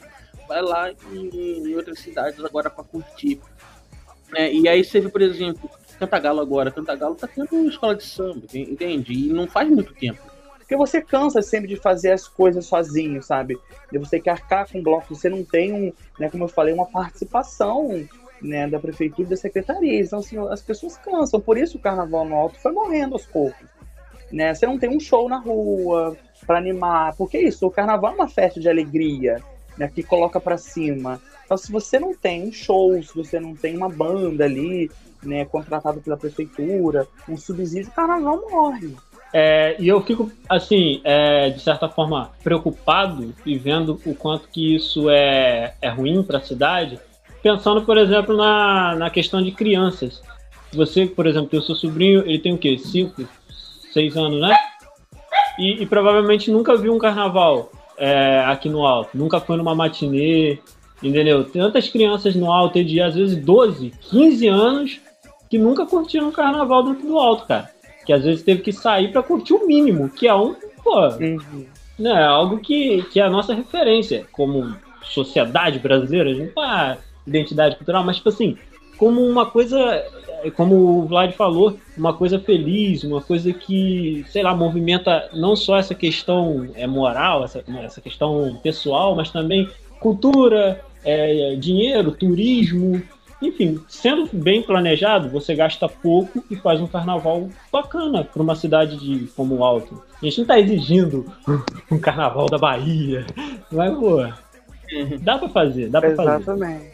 Vai lá em, em outras cidades agora para curtir. É, e aí você vê, por exemplo, Cantagalo agora. Cantagalo tá tendo escola de samba, entende? E não faz muito tempo. Porque você cansa sempre de fazer as coisas sozinho, sabe? De você que arcar com bloco, você não tem um, né, como eu falei, uma participação né, da prefeitura da secretaria. Então, assim, as pessoas cansam. Por isso o carnaval no alto foi morrendo aos poucos. Né? Você não tem um show na rua para animar. Porque isso, o carnaval é uma festa de alegria, né, que coloca para cima. Então, se você não tem um show, se você não tem uma banda ali, né, contratado pela prefeitura, um subsídio, o carnaval morre. É, e eu fico, assim, é, de certa forma, preocupado e vendo o quanto que isso é, é ruim para a cidade, pensando, por exemplo, na, na questão de crianças. Você, por exemplo, tem o seu sobrinho, ele tem o quê? Cinco, seis anos, né? E, e provavelmente nunca viu um carnaval é, aqui no Alto, nunca foi numa matinê, entendeu? Tantas crianças no Alto, de às vezes 12, 15 anos, que nunca curtiram um carnaval dentro do Alto, cara que às vezes teve que sair para curtir o mínimo, que é um, pô, uhum. né, algo que, que é a nossa referência como sociedade brasileira, a gente não identidade cultural, mas tipo assim, como uma coisa, é, como o Vlad falou, uma coisa feliz, uma coisa que, sei lá, movimenta não só essa questão é, moral, essa, essa questão pessoal, mas também cultura, é, dinheiro, turismo, enfim, sendo bem planejado, você gasta pouco e faz um carnaval bacana para uma cidade de como Alto. A gente não está exigindo um carnaval da Bahia, mas pô, dá para fazer, dá para fazer. Exatamente.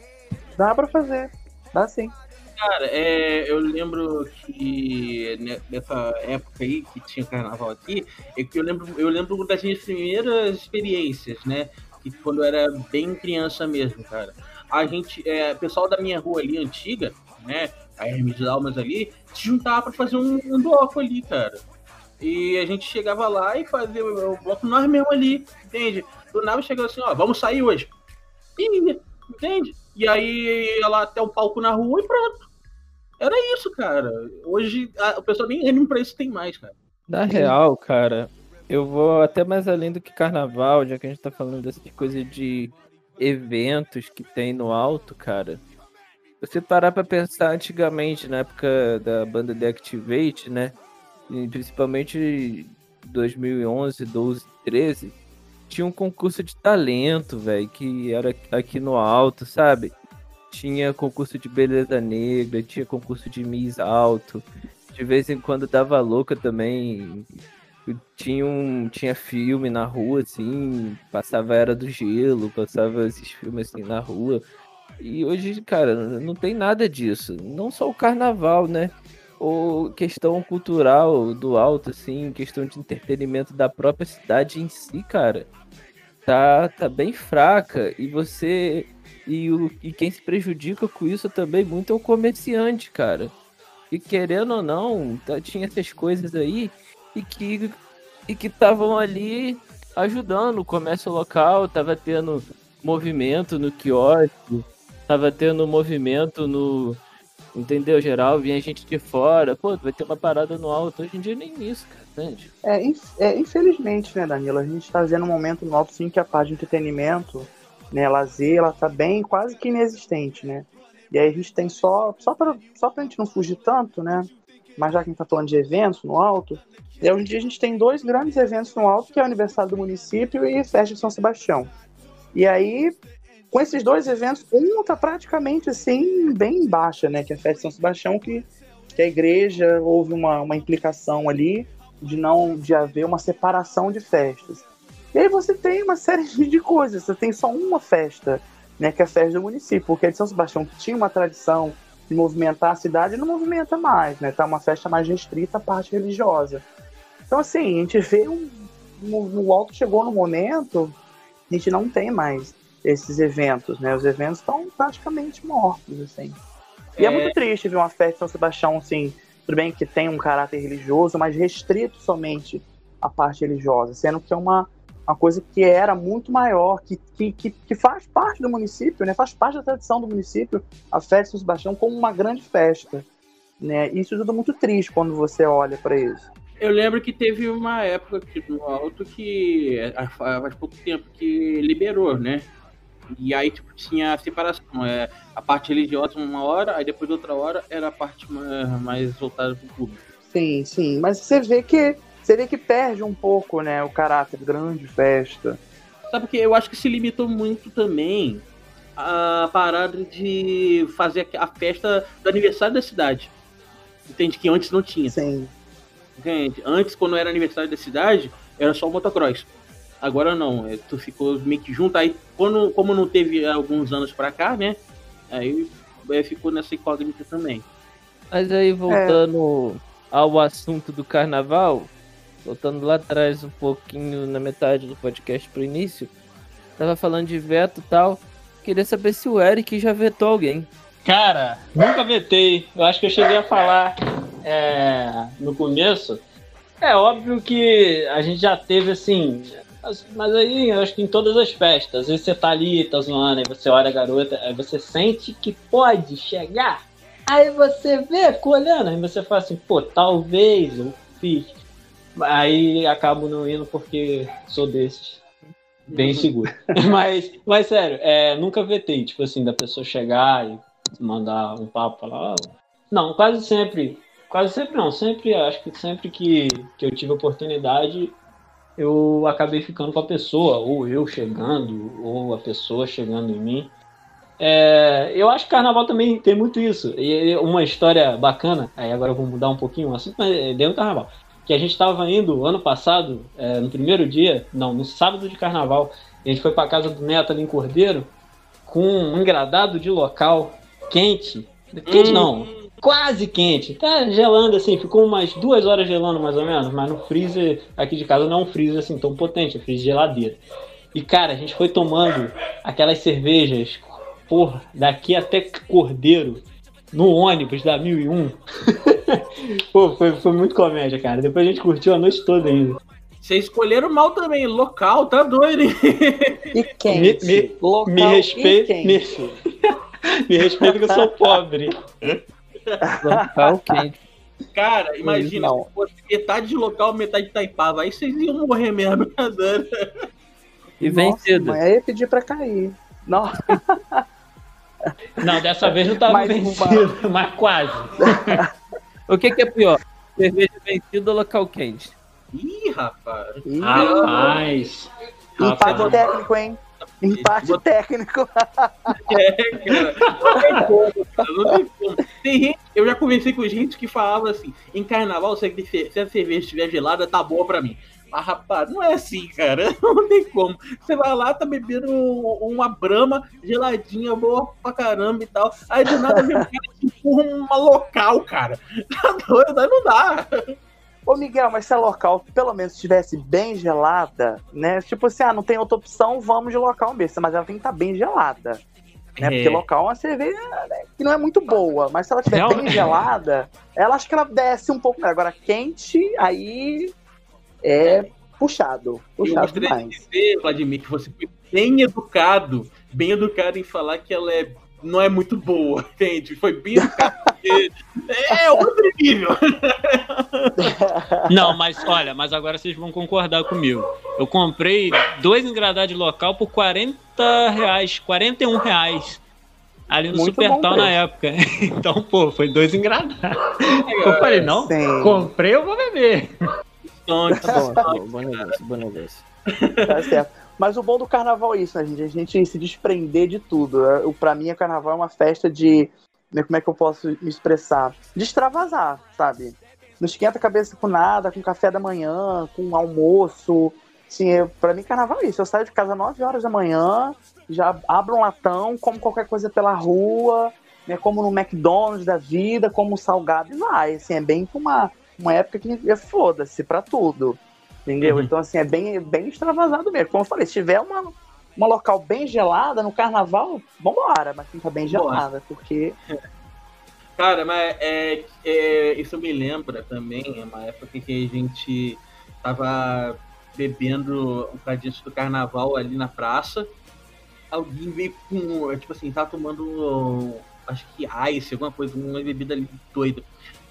Dá para fazer, dá sim. Cara, é, eu lembro que nessa época aí que tinha carnaval aqui, é que eu lembro, eu lembro das minhas primeiras experiências, né? Que quando eu era bem criança mesmo, cara a gente, é, pessoal da minha rua ali, antiga, né, a Hermes de Almas ali, se juntava para fazer um, um, bloco ali, cara. E a gente chegava lá e fazia o bloco nós mesmo ali, entende? Do nada chegava assim, ó, vamos sair hoje. E, entende? E aí ia lá até o palco na rua e pronto. Era isso, cara. Hoje a, o pessoal nem, nem pra isso tem mais, cara. Na real, cara, eu vou até mais além do que carnaval, já que a gente tá falando dessa coisa de eventos que tem no alto, cara. Você parar pra pensar antigamente, na época da banda The Activate, né? E principalmente 2011, 12, 13, tinha um concurso de talento, velho, que era aqui no alto, sabe? Tinha concurso de beleza negra, tinha concurso de Miss Alto. De vez em quando dava louca também tinha, um, tinha filme na rua, assim, passava Era do Gelo, passava esses filmes assim na rua. E hoje, cara, não tem nada disso. Não só o carnaval, né? Ou questão cultural do alto, assim, questão de entretenimento da própria cidade em si, cara. Tá, tá bem fraca. E você. E, o, e quem se prejudica com isso também muito é o comerciante, cara. E querendo ou não, tá, tinha essas coisas aí e que e que estavam ali ajudando o comércio local, tava tendo movimento no quiosque, tava tendo movimento no entendeu geral, vinha gente de fora, pô, vai ter uma parada no alto, hoje em dia nem isso, cara, entende? É, é infelizmente, né, Danilo, a gente tá vendo um momento no alto, sim, que a parte de entretenimento, né, lazer, ela tá bem quase que inexistente, né, e aí a gente tem só, só pra, só pra gente não fugir tanto, né, mas já que a gente tá falando de eventos no alto, e hoje em dia a gente tem dois grandes eventos no alto, que é o aniversário do município e Festa de São Sebastião. E aí, com esses dois eventos, um tá praticamente assim, bem baixa, né? Que é a Festa de São Sebastião, que, que a igreja houve uma, uma implicação ali de não de haver uma separação de festas. E aí você tem uma série [laughs] de coisas, você tem só uma festa, né? Que é a festa do município, porque a de São Sebastião, que tinha uma tradição de movimentar a cidade, não movimenta mais, né? Tá uma festa mais restrita à parte religiosa. Então, assim, a gente vê um, no, no alto chegou no momento, a gente não tem mais esses eventos, né? Os eventos estão praticamente mortos, assim. E é... é... muito triste ver uma festa de São Sebastião, assim, tudo bem que tem um caráter religioso, mas restrito somente à parte religiosa, sendo que é uma, uma coisa que era muito maior, que, que, que, que faz parte do município, né? Faz parte da tradição do município, a festa de São Sebastião como uma grande festa, né? Isso é tudo muito triste quando você olha para isso. Eu lembro que teve uma época aqui no Alto que faz pouco tempo que liberou, né? E aí, tipo, tinha a separação. É, a parte religiosa uma hora, aí depois outra hora era a parte mais voltada para o público. Sim, sim. Mas você vê que você vê que perde um pouco, né, o caráter grande festa. Sabe porque eu acho que se limitou muito também a parada de fazer a festa do aniversário da cidade. Entende? Que antes não tinha. Sim. Gente, antes, quando era aniversário da cidade, era só o motocross. Agora não, é, tu ficou meio que junto. Aí, quando, como não teve alguns anos pra cá, né? Aí é, ficou nessa incógnita também. Mas aí, voltando é. ao assunto do carnaval, voltando lá atrás um pouquinho na metade do podcast pro início, tava falando de veto e tal. Queria saber se o Eric já vetou alguém. Cara, nunca vetei. Eu acho que eu cheguei a falar é, no começo, é óbvio que a gente já teve assim. Mas aí eu acho que em todas as festas, às vezes você tá ali, tá zoando, aí você olha a garota, aí você sente que pode chegar. Aí você vê, olhando, aí você fala assim, pô, talvez eu fiz. Aí acabo não indo porque sou desses. Bem seguro. [laughs] mas, mas sério, é, nunca vetei, tipo assim, da pessoa chegar e mandar um papo lá. Não, quase sempre. Quase sempre não. Sempre, acho que sempre que, que eu tive oportunidade, eu acabei ficando com a pessoa, ou eu chegando, ou a pessoa chegando em mim. É, eu acho que carnaval também tem muito isso. E uma história bacana, aí agora eu vou mudar um pouquinho o assunto, mas é dentro do carnaval. Que a gente estava indo ano passado, é, no primeiro dia, não, no sábado de carnaval, a gente foi para casa do Neto ali em Cordeiro, com um engradado de local quente. Quente hum. não, quase quente. Tá gelando assim, ficou umas duas horas gelando mais ou menos, mas no freezer aqui de casa não é um freezer assim tão potente, é freezer de geladeira. E cara, a gente foi tomando aquelas cervejas porra, daqui até Cordeiro, no ônibus da 1001. [laughs] Pô, foi, foi muito comédia, cara. Depois a gente curtiu a noite toda ainda. Vocês escolheram mal também, local, tá doido, hein? E [laughs] quente. Me, me, local me respeita. [laughs] Me, me respeita que eu sou pobre. local quente. Cara, imagina não. se fosse metade de local, metade de Taipava. Aí vocês iam morrer mesmo, nadando. E vencido. Aí ia pedir pra cair. Não. Não, dessa vez não tava mais vencido, uma... [laughs] mas quase. o que, que é pior? Cerveja vencida ou local quente? Ih, rapaz. Ih, rapaz. Empate técnico, hein? Empate técnico. [laughs] É, cara. Não tem como, cara. Não tem como. Tem gente, eu já conversei com gente que falava assim: em carnaval, se a cerveja estiver gelada, tá boa pra mim. Mas, rapaz, não é assim, cara. [laughs] Não tem como. Você vai lá, tá bebendo uma brama geladinha, boa pra caramba e tal. Aí do nada vem um cara que empurra uma local, cara. [laughs] Tá doido? Aí não dá. Ô Miguel, mas se a local pelo menos estivesse bem gelada, né? Tipo assim, ah, não tem outra opção, vamos de local mesmo. Mas ela tem que estar tá bem gelada. Né? É. Porque local é uma cerveja né, que não é muito boa, mas se ela estiver bem gelada, ela acho que ela desce um pouco. Agora, quente, aí é puxado. Puxado eu demais. De dizer, Vladimir, que você foi bem educado, bem educado em falar que ela é não é muito boa, [laughs] entende? Foi bem educado. é outro nível. Não, mas olha, mas agora vocês vão concordar comigo. Eu comprei dois engradados local por 40 reais, 41 reais. Ali no Muito Supertal na época. [laughs] Então, pô, foi dois engradados. Eu falei, não, Sim. comprei, eu vou beber. Tá bom, tá bom, bom negócio, bom negócio. Tá certo. Mas o bom do carnaval é isso, né, gente? A gente se desprender de tudo. O, pra mim, o carnaval é uma festa de. Né, como é que eu posso me expressar? De extravasar, sabe? Não esquenta a cabeça com nada, com café da manhã, com almoço. Sim, eu, pra mim, carnaval é isso. Eu saio de casa às 9 horas da manhã, já abro um latão, como qualquer coisa pela rua, né, como no McDonald's da vida, como salgado e vai. Assim, é bem uma uma época que é foda-se pra tudo. Entendeu? Uhum. Então, assim, é bem, bem extravasado mesmo. Como eu falei, se tiver uma, uma local bem gelada no carnaval, vambora, mas fica bem gelada, porque. [laughs] Cara, mas é, é, isso me lembra também, é uma época que a gente tava bebendo um bocadinho do carnaval ali na praça. Alguém veio com, tipo assim, tava tomando, acho que ice, alguma coisa, uma bebida ali doida.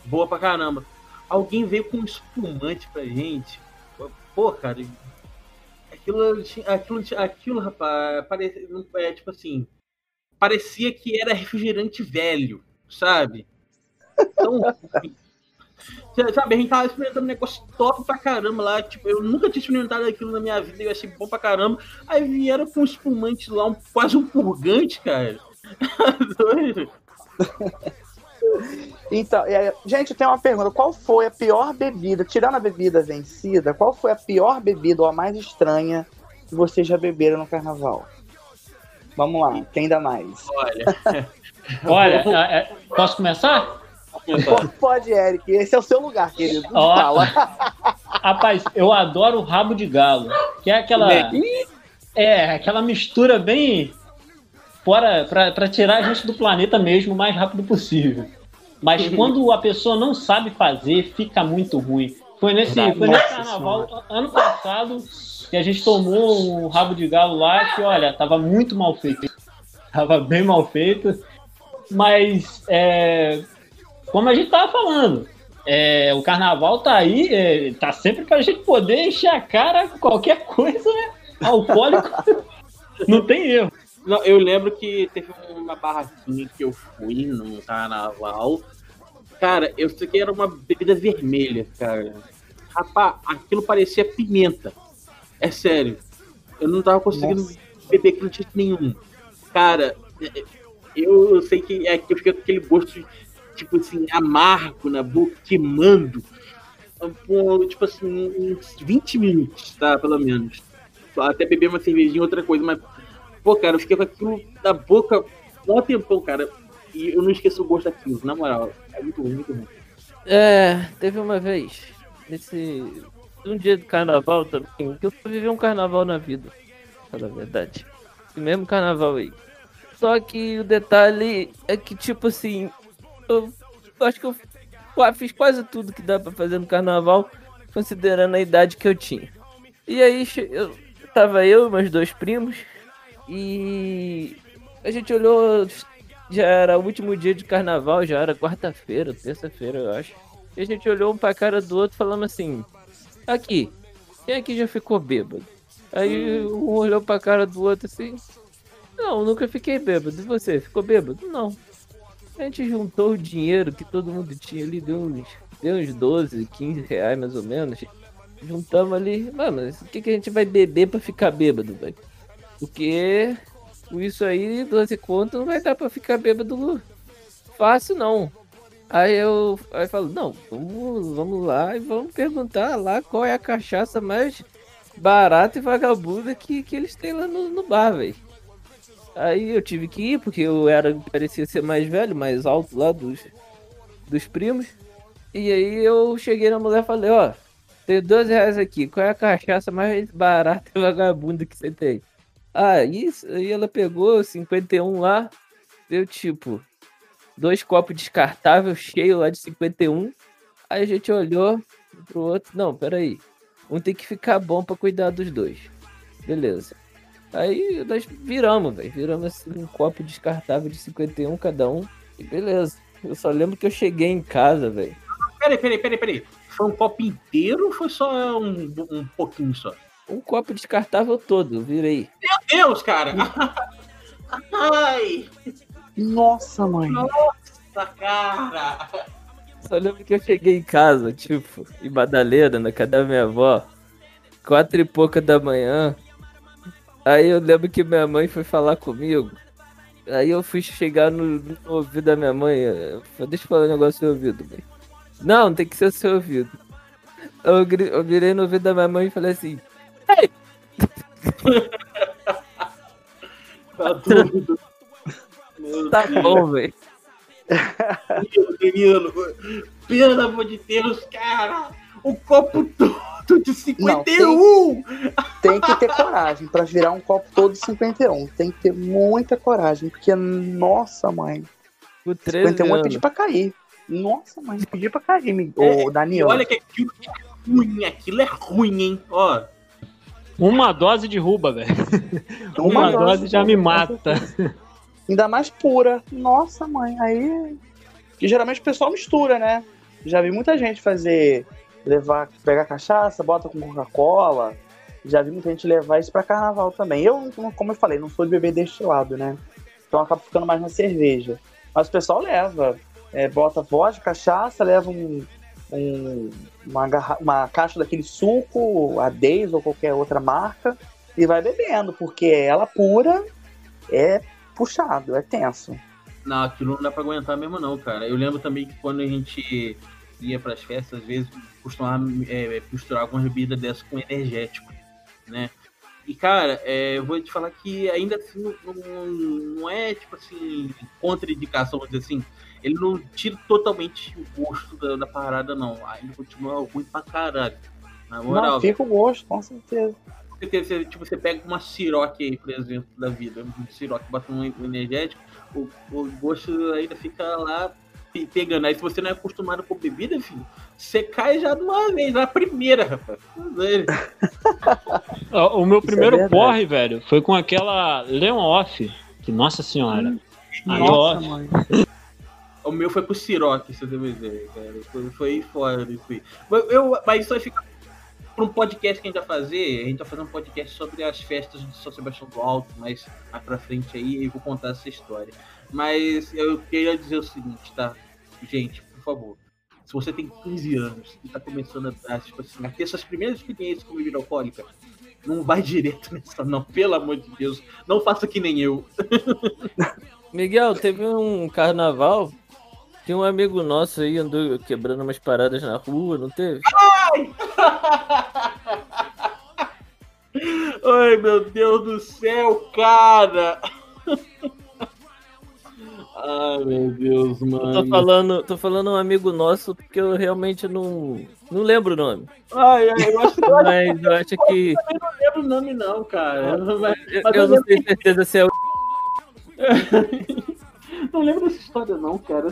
Boa pra caramba alguém veio com um espumante pra gente. Pô, cara, aquilo, aquilo, aquilo rapaz, parecia, é, tipo assim, parecia que era refrigerante velho, sabe? Então, [laughs] sabe, a gente tava experimentando um negócio top pra caramba lá, tipo, eu nunca tinha experimentado aquilo na minha vida, eu achei bom pra caramba. Aí vieram com um espumante lá, um, quase um purgante, cara. [laughs] Doido. Então, é, gente, tem uma pergunta. Qual foi a pior bebida, tirando a bebida vencida, qual foi a pior bebida ou a mais estranha que vocês já beberam no carnaval? Vamos lá, quem dá mais? Olha, [laughs] Olha é, é, posso começar? Pode, Eric. Esse é o seu lugar, querido. Ó, Fala. Rapaz, eu adoro o rabo de galo. Que é aquela. É, aquela mistura bem. Fora, pra tirar a gente do planeta mesmo o mais rápido possível. Mas uhum. quando a pessoa não sabe fazer, fica muito ruim. Foi nesse, foi nesse carnaval, senhora. ano passado, que a gente tomou um rabo de galo lá que, olha, tava muito mal feito. Tava bem mal feito. Mas, é, como a gente tava falando, é, o carnaval tá aí, é, tá sempre pra gente poder encher a cara com qualquer coisa, né? Alcoólico, [laughs] não tem erro. Não, eu lembro que teve uma barraquinha que eu fui no carnaval. Cara, eu sei que era uma bebida vermelha, cara. Rapaz, aquilo parecia pimenta. É sério. Eu não tava conseguindo Nossa. beber aquilo de nenhum. Cara, eu sei que é que eu fiquei com aquele gosto, tipo assim, amargo na boca, queimando. Por, tipo assim, uns 20 minutos, tá? Pelo menos. Até beber uma cervejinha, outra coisa, mas Pô, cara, eu fiquei com aquilo na boca um tempão, cara. E eu não esqueço o gosto daquilo, na moral. É muito ruim, muito ruim. É, teve uma vez, nesse. Um dia de carnaval também, que eu vivi um carnaval na vida. Na verdade. Esse mesmo carnaval aí. Só que o detalhe é que, tipo assim, eu acho que eu fiz quase tudo que dá pra fazer no carnaval, considerando a idade que eu tinha. E aí eu, tava eu e meus dois primos, e a gente olhou, já era o último dia de carnaval, já era quarta-feira, terça-feira, eu acho. E a gente olhou um pra cara do outro falando assim: Aqui, quem aqui já ficou bêbado? Aí um olhou pra cara do outro assim: Não, nunca fiquei bêbado. E você, ficou bêbado? Não. A gente juntou o dinheiro que todo mundo tinha ali, deu uns, deu uns 12, 15 reais mais ou menos. Juntamos ali, mano, o que, que a gente vai beber pra ficar bêbado, velho? Porque com isso aí, 12 conto, não vai dar pra ficar bêbado fácil, não. Aí eu aí eu falo, não, vamos, vamos lá e vamos perguntar lá qual é a cachaça mais barata e vagabunda que, que eles têm lá no, no bar, velho. Aí eu tive que ir, porque eu era, parecia ser mais velho, mais alto lá dos, dos primos. E aí eu cheguei na mulher e falei, ó, tem 12 reais aqui, qual é a cachaça mais barata e vagabunda que você tem? Ah, isso. Aí ela pegou 51 lá, deu tipo dois copos descartáveis cheios lá de 51. Aí a gente olhou pro outro. Não, peraí. Um tem que ficar bom para cuidar dos dois. Beleza. Aí nós viramos, velho. Viramos assim um copo descartável de 51 cada um. E beleza. Eu só lembro que eu cheguei em casa, velho. Peraí, peraí, peraí, peraí. Foi um copo inteiro ou foi só um, um pouquinho só? Um copo descartável todo, virei. Meu Deus, cara! [laughs] Ai! Nossa, mãe! Nossa, cara! Só lembro que eu cheguei em casa, tipo, em Badaleira, na casa da minha avó, quatro e pouca da manhã. Aí eu lembro que minha mãe foi falar comigo. Aí eu fui chegar no, no ouvido da minha mãe. Deixa eu falar um negócio no ouvido, mãe. Não, tem que ser o seu ouvido. Eu, eu virei no ouvido da minha mãe e falei assim: tá doido. tá bom, velho. Menino, pelo amor de Deus, cara, o copo todo de 51! Não, tem, tem, que ter coragem para virar um copo todo de 51. Tem que ter muita coragem, porque, nossa, mãe. O 51 é pedir pra cair. Nossa, mãe, pedir pra cair, é, ô Daniel. Olha que aquilo é ruim, aquilo é ruim, hein? Ó, uma dose de ruba, velho. Uma, Uma dose, dose já me mata. Ainda mais pura. Nossa, mãe, aí. Que geralmente o pessoal mistura, né? Já vi muita gente fazer. levar, pegar cachaça, bota com Coca-Cola. Já vi muita gente levar isso pra carnaval também. Eu, como eu falei, não sou de beber destilado, né? Então acaba ficando mais na cerveja. Mas o pessoal leva. É, bota vodka, cachaça, leva um, um, uma, garra... uma caixa daquele suco, a Days ou qualquer outra marca, e vai bebendo, porque ela pura é puxado, é tenso. Não, aquilo não dá pra aguentar mesmo não, cara. Eu lembro também que quando a gente ia pras festas, às vezes costumava é, misturar algumas bebidas dessas com energético, né? E, cara, é, eu vou te falar que ainda assim não, não é, tipo assim, contraindicação, vamos dizer assim, ele não tira totalmente o gosto da, da parada, não. Ainda continua ruim pra caralho. Na moral. Não, fica o gosto, com certeza. Porque você, tipo, você pega uma siroque aí, por exemplo, da vida, um siroque, bota um energético, o, o gosto ainda fica lá pegando. Aí se você não é acostumado com bebida, filho, você cai já de uma vez, na primeira, rapaz. [laughs] o meu Isso é primeiro é porre, velho, foi com aquela Leon Off. Que nossa senhora. Hum, nossa, mãe. O meu foi pro Siroc, se você me dizer, cara. Foi, foi fora disso aí. Eu, mas isso vai ficar. para um podcast que a gente vai fazer, a gente vai fazer um podcast sobre as festas de São Sebastião do Alto, mas mais pra frente aí eu vou contar essa história. Mas eu queria dizer o seguinte, tá? Gente, por favor, se você tem 15 anos e tá começando a, tipo assim, a ter suas primeiras experiências com bebida alcoólica, não vai direto [laughs] nessa, não, pelo amor de Deus. Não faça que nem eu. [laughs] Miguel, teve um carnaval. Tinha um amigo nosso aí andou quebrando umas paradas na rua, não teve? Ai! Ai, meu Deus do céu, cara! Ai, meu Deus, mano. Eu tô falando, tô falando um amigo nosso porque eu realmente não, não lembro o nome. Ai, ai, eu acho que Mas eu acho que. Eu não lembro o nome, não, cara. Eu, mas eu não tenho certeza se é o. [laughs] não lembro dessa história, não, cara.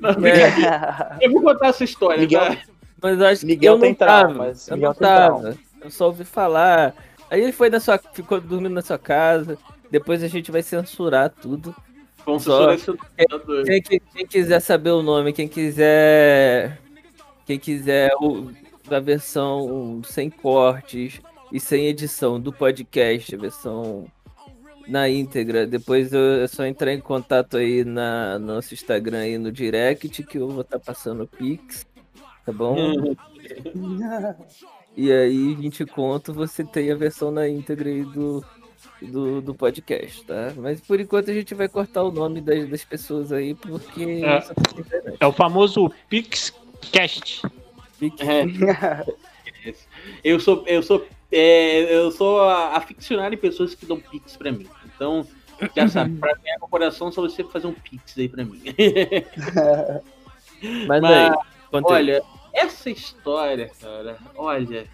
Não, É, Eu vou contar essa história, Miguel- tá? mas eu acho que Miguel eu tem não tava. traumas, Eu Miguel não tem tava. Eu só ouvi falar. Aí ele foi na sua. ficou dormindo na sua casa. Depois a gente vai censurar tudo. Vamos Só- censurar. Quem, que- quem quiser saber o nome, quem quiser. Quem quiser o, da versão sem cortes e sem edição do podcast, a versão na íntegra, depois eu- é só entrar em contato aí na no nosso Instagram aí no direct que eu vou estar passando o Pix, tá bom? E aí, 20 conto, você tem a versão na íntegra aí do, do, do podcast, tá? Mas por enquanto a gente vai cortar o nome das, das pessoas aí, porque. É. tá internet. É o famoso PixCast. Pix- É. [laughs] Eu sou, eu sou, é, eu sou a- aficionado em pessoas que dão pix pra mim. Então, já [laughs] sabe, pra ganhar coração, só você fazer um pix aí pra mim. [laughs] Mas, Mas, aí, olha, essa história, cara, olha,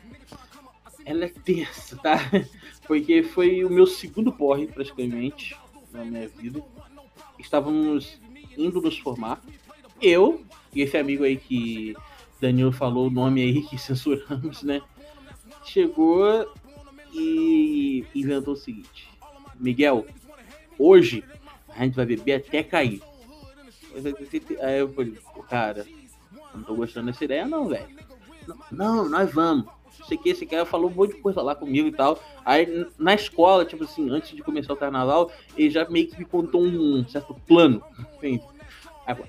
ela é terça, tá? [laughs] Porque foi o meu segundo porre, praticamente, na minha vida. Estávamos indo nos formar. Eu e esse amigo aí que Danilo falou o nome aí que censuramos, né? Chegou e inventou o seguinte: Miguel, hoje a gente vai beber até cair. Aí eu falei, cara, não tô gostando dessa ideia, não, velho. Não, nós vamos. Sei que esse cara falou um monte de coisa lá comigo e tal. Aí na escola, tipo assim, antes de começar o carnaval, ele já meio que me contou um certo plano.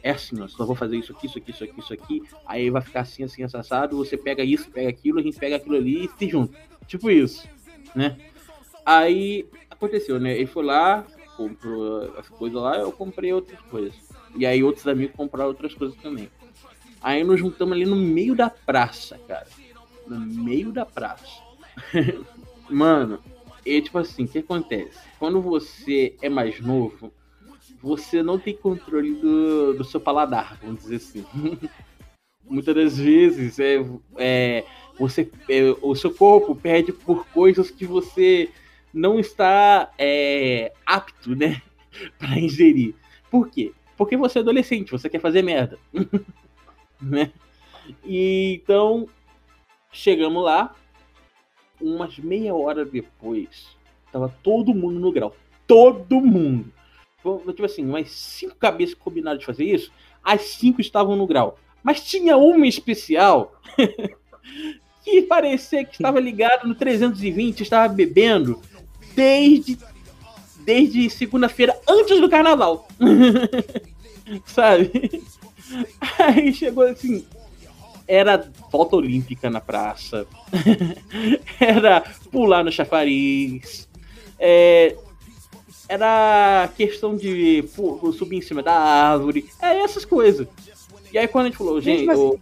É assim, ó, só vou fazer isso aqui, isso aqui, isso aqui, isso aqui. Aí vai ficar assim, assim, assado. Você pega isso, pega aquilo, a gente pega aquilo ali e se junta. Tipo isso, né? Aí aconteceu, né? Ele foi lá, comprou as coisas lá, eu comprei outras coisas. E aí outros amigos compraram outras coisas também. Aí nos juntamos ali no meio da praça, cara. No meio da praça. [laughs] Mano, e tipo assim, o que acontece? Quando você é mais novo, você não tem controle do, do seu paladar, vamos dizer assim. [laughs] Muitas das vezes é, é, você, é, o seu corpo pede por coisas que você não está é, apto, né, [laughs] para ingerir. Por quê? Porque você é adolescente, você quer fazer merda, [laughs] né? E então chegamos lá, umas meia hora depois, tava todo mundo no grau, todo mundo. Tipo assim, umas cinco cabeças combinaram de fazer isso, as cinco estavam no grau. Mas tinha uma especial [laughs] que parecia que estava ligado no 320, estava bebendo desde, desde segunda-feira, antes do carnaval. [laughs] Sabe? Aí chegou assim. Era volta olímpica na praça. [laughs] era pular no chafariz. É, era questão de pô, subir em cima da árvore. É essas coisas. E aí quando a gente falou, Gente, mas- ô,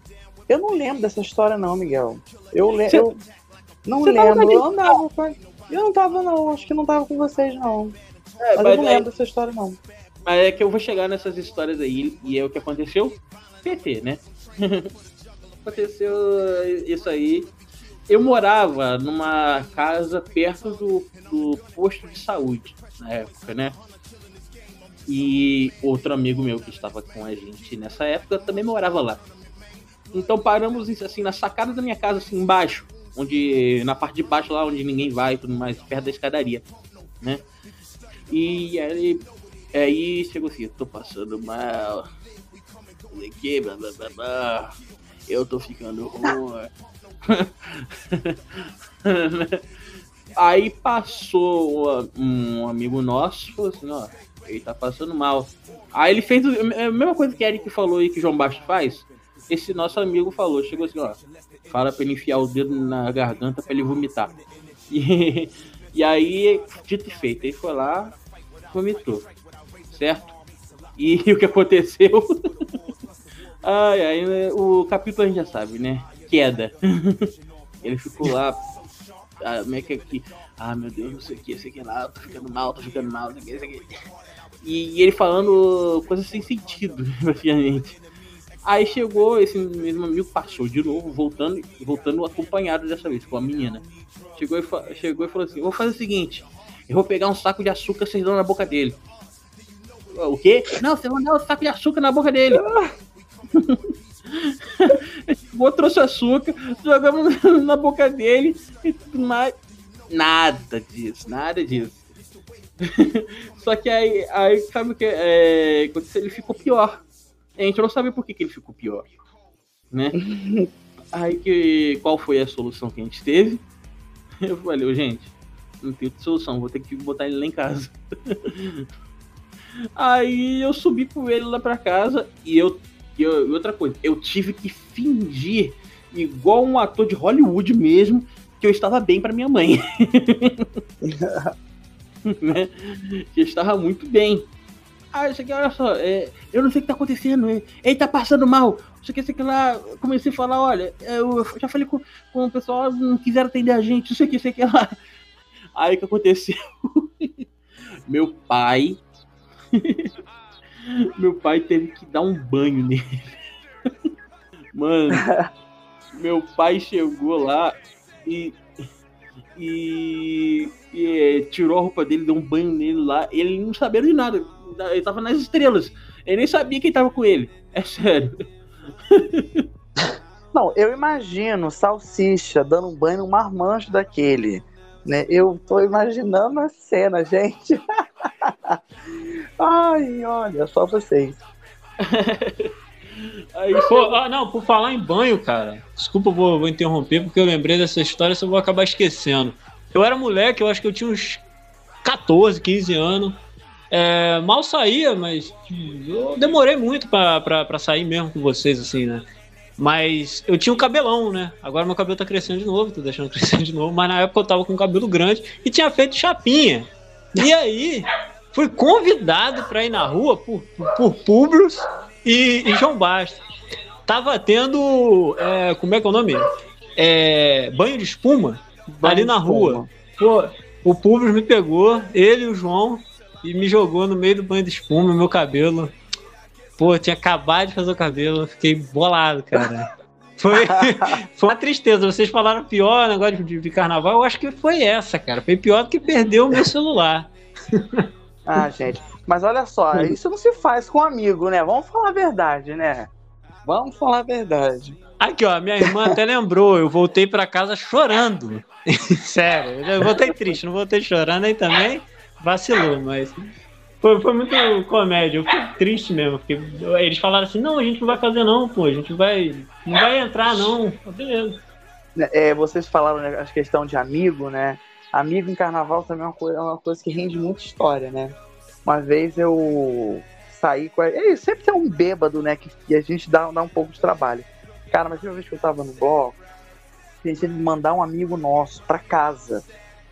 Eu não lembro dessa história, não, Miguel. Eu, le Cê- eu não lembro. Eu andava. Eu não tava, não. Acho que não tava com vocês, não. é, Mas mas eu não lembro dessa história, não. Mas é que eu vou chegar nessas histórias aí, e é o que aconteceu? PT, né? [laughs] aconteceu isso aí. Eu morava numa casa perto do, do posto de saúde na época, né? E outro amigo meu que estava com a gente nessa época também morava lá. Então paramos assim na sacada da minha casa, assim embaixo, onde na parte de baixo lá onde ninguém vai, e tudo mais, perto da escadaria, né? E aí Aí chegou assim, tô passando mal. Aqui, blá blá blá blá. Eu tô ficando ruim. [laughs] Aí passou um amigo nosso, falou assim, ó, ele tá passando mal. Aí ele fez é a mesma coisa que Eric falou aí que João Baixo faz. Esse nosso amigo falou, chegou assim, ó, fala pra ele enfiar o dedo na garganta pra ele vomitar. E, [laughs] e aí, dito e feito, ele foi lá, vomitou, certo? E [laughs] o que aconteceu? [laughs] ai, ai, o capítulo a gente já sabe, né? Queda. Ele ficou lá, ah, como é que aqui? Ah, meu Deus, não sei o que, sei que lá, tô ficando mal, tô ficando mal, não sei o que, sei o que. E, e ele falando coisas sem sentido, praticamente. Aí chegou, esse mesmo amigo passou de novo, voltando, voltando acompanhado dessa vez, com a menina. Chegou e, chegou e falou assim: vou fazer o seguinte, eu vou pegar um saco de açúcar vocês dão na boca dele. O quê? Não, você vai dar um saco de açúcar na boca dele. [laughs] Vou trouxe açúcar, jogamos [laughs] na boca dele e tudo mais. Nada disso, nada disso. [laughs] Só que aí, aí sabe o que é, ele ficou pior. A gente não sabe por que, que ele ficou pior. Né? [laughs] Aí que. Qual foi a solução que a gente teve? [laughs] Eu falei, gente, não tem outra solução, vou ter que botar ele lá em casa. [laughs] Aí eu subi com ele lá pra casa e eu. E outra coisa, eu tive que fingir, igual um ator de Hollywood mesmo, que eu estava bem para minha mãe. né? Que eu estava muito bem. Ah, isso aqui, olha só, é, eu não sei o que tá acontecendo, é, ele tá passando mal. Isso aqui, isso aqui lá. Comecei a falar, olha, eu já falei com, com o pessoal, não quiseram atender a gente, isso aqui, isso aqui lá. Aí o que aconteceu? [laughs] Meu pai. [laughs] meu pai teve que dar um banho nele. [laughs] Mano, meu pai chegou lá e e, e é, tirou a roupa dele, deu um banho nele lá. Ele não sabia de nada. Ele tava nas estrelas. Ele nem sabia quem tava com ele. É sério. [laughs] Não, eu imagino Salsicha dando um banho num marmanjo daquele. Né? Eu tô imaginando a cena, gente. [laughs] Ai, olha, só vocês. [laughs] Aí, Pô, ah, não, por falar em banho, cara. Desculpa, vou, vou interromper, porque eu lembrei dessa história, só vou acabar esquecendo. Eu era moleque, eu acho que eu tinha uns 14, 15 anos. É, mal saía, mas eu demorei muito para sair mesmo com vocês, assim, né? Mas eu tinha um cabelão, né? Agora meu cabelo tá crescendo de novo, tô deixando [laughs] crescer de novo. Mas na época eu tava com um cabelo grande e tinha feito chapinha. E aí, fui convidado para ir na rua por, por, por e, e João Bastos. Tava tendo. É, como é que é o nome? É, banho de espuma banho ali na rua. Pô, o Publius me pegou, ele e o João, e me jogou no meio do banho de espuma, meu cabelo. Pô, eu tinha acabado de fazer o cabelo, fiquei bolado, cara. Foi, [laughs] foi uma tristeza. Vocês falaram pior negócio de, de carnaval, eu acho que foi essa, cara. Foi pior do que perder o meu celular. [laughs] Ah, gente. Mas olha só, isso não se faz com amigo, né? Vamos falar a verdade, né? Vamos falar a verdade. Aqui, ó, minha irmã até lembrou, eu voltei para casa chorando. [laughs] Sério, eu voltei triste, não voltei chorando aí também, vacilou, mas foi, foi muito comédia, eu fiquei triste mesmo, porque eles falaram assim, não, a gente não vai fazer não, pô, a gente vai, não vai entrar não, beleza. É, vocês falaram né, a questão de amigo, né? Amigo em carnaval também é uma coisa, é uma coisa que rende muita história, né? Uma vez eu saí com. É, sempre tem um bêbado, né? Que, que a gente dá, dá um pouco de trabalho. Cara, mas uma vez que eu tava no bloco, pensei em mandar um amigo nosso pra casa.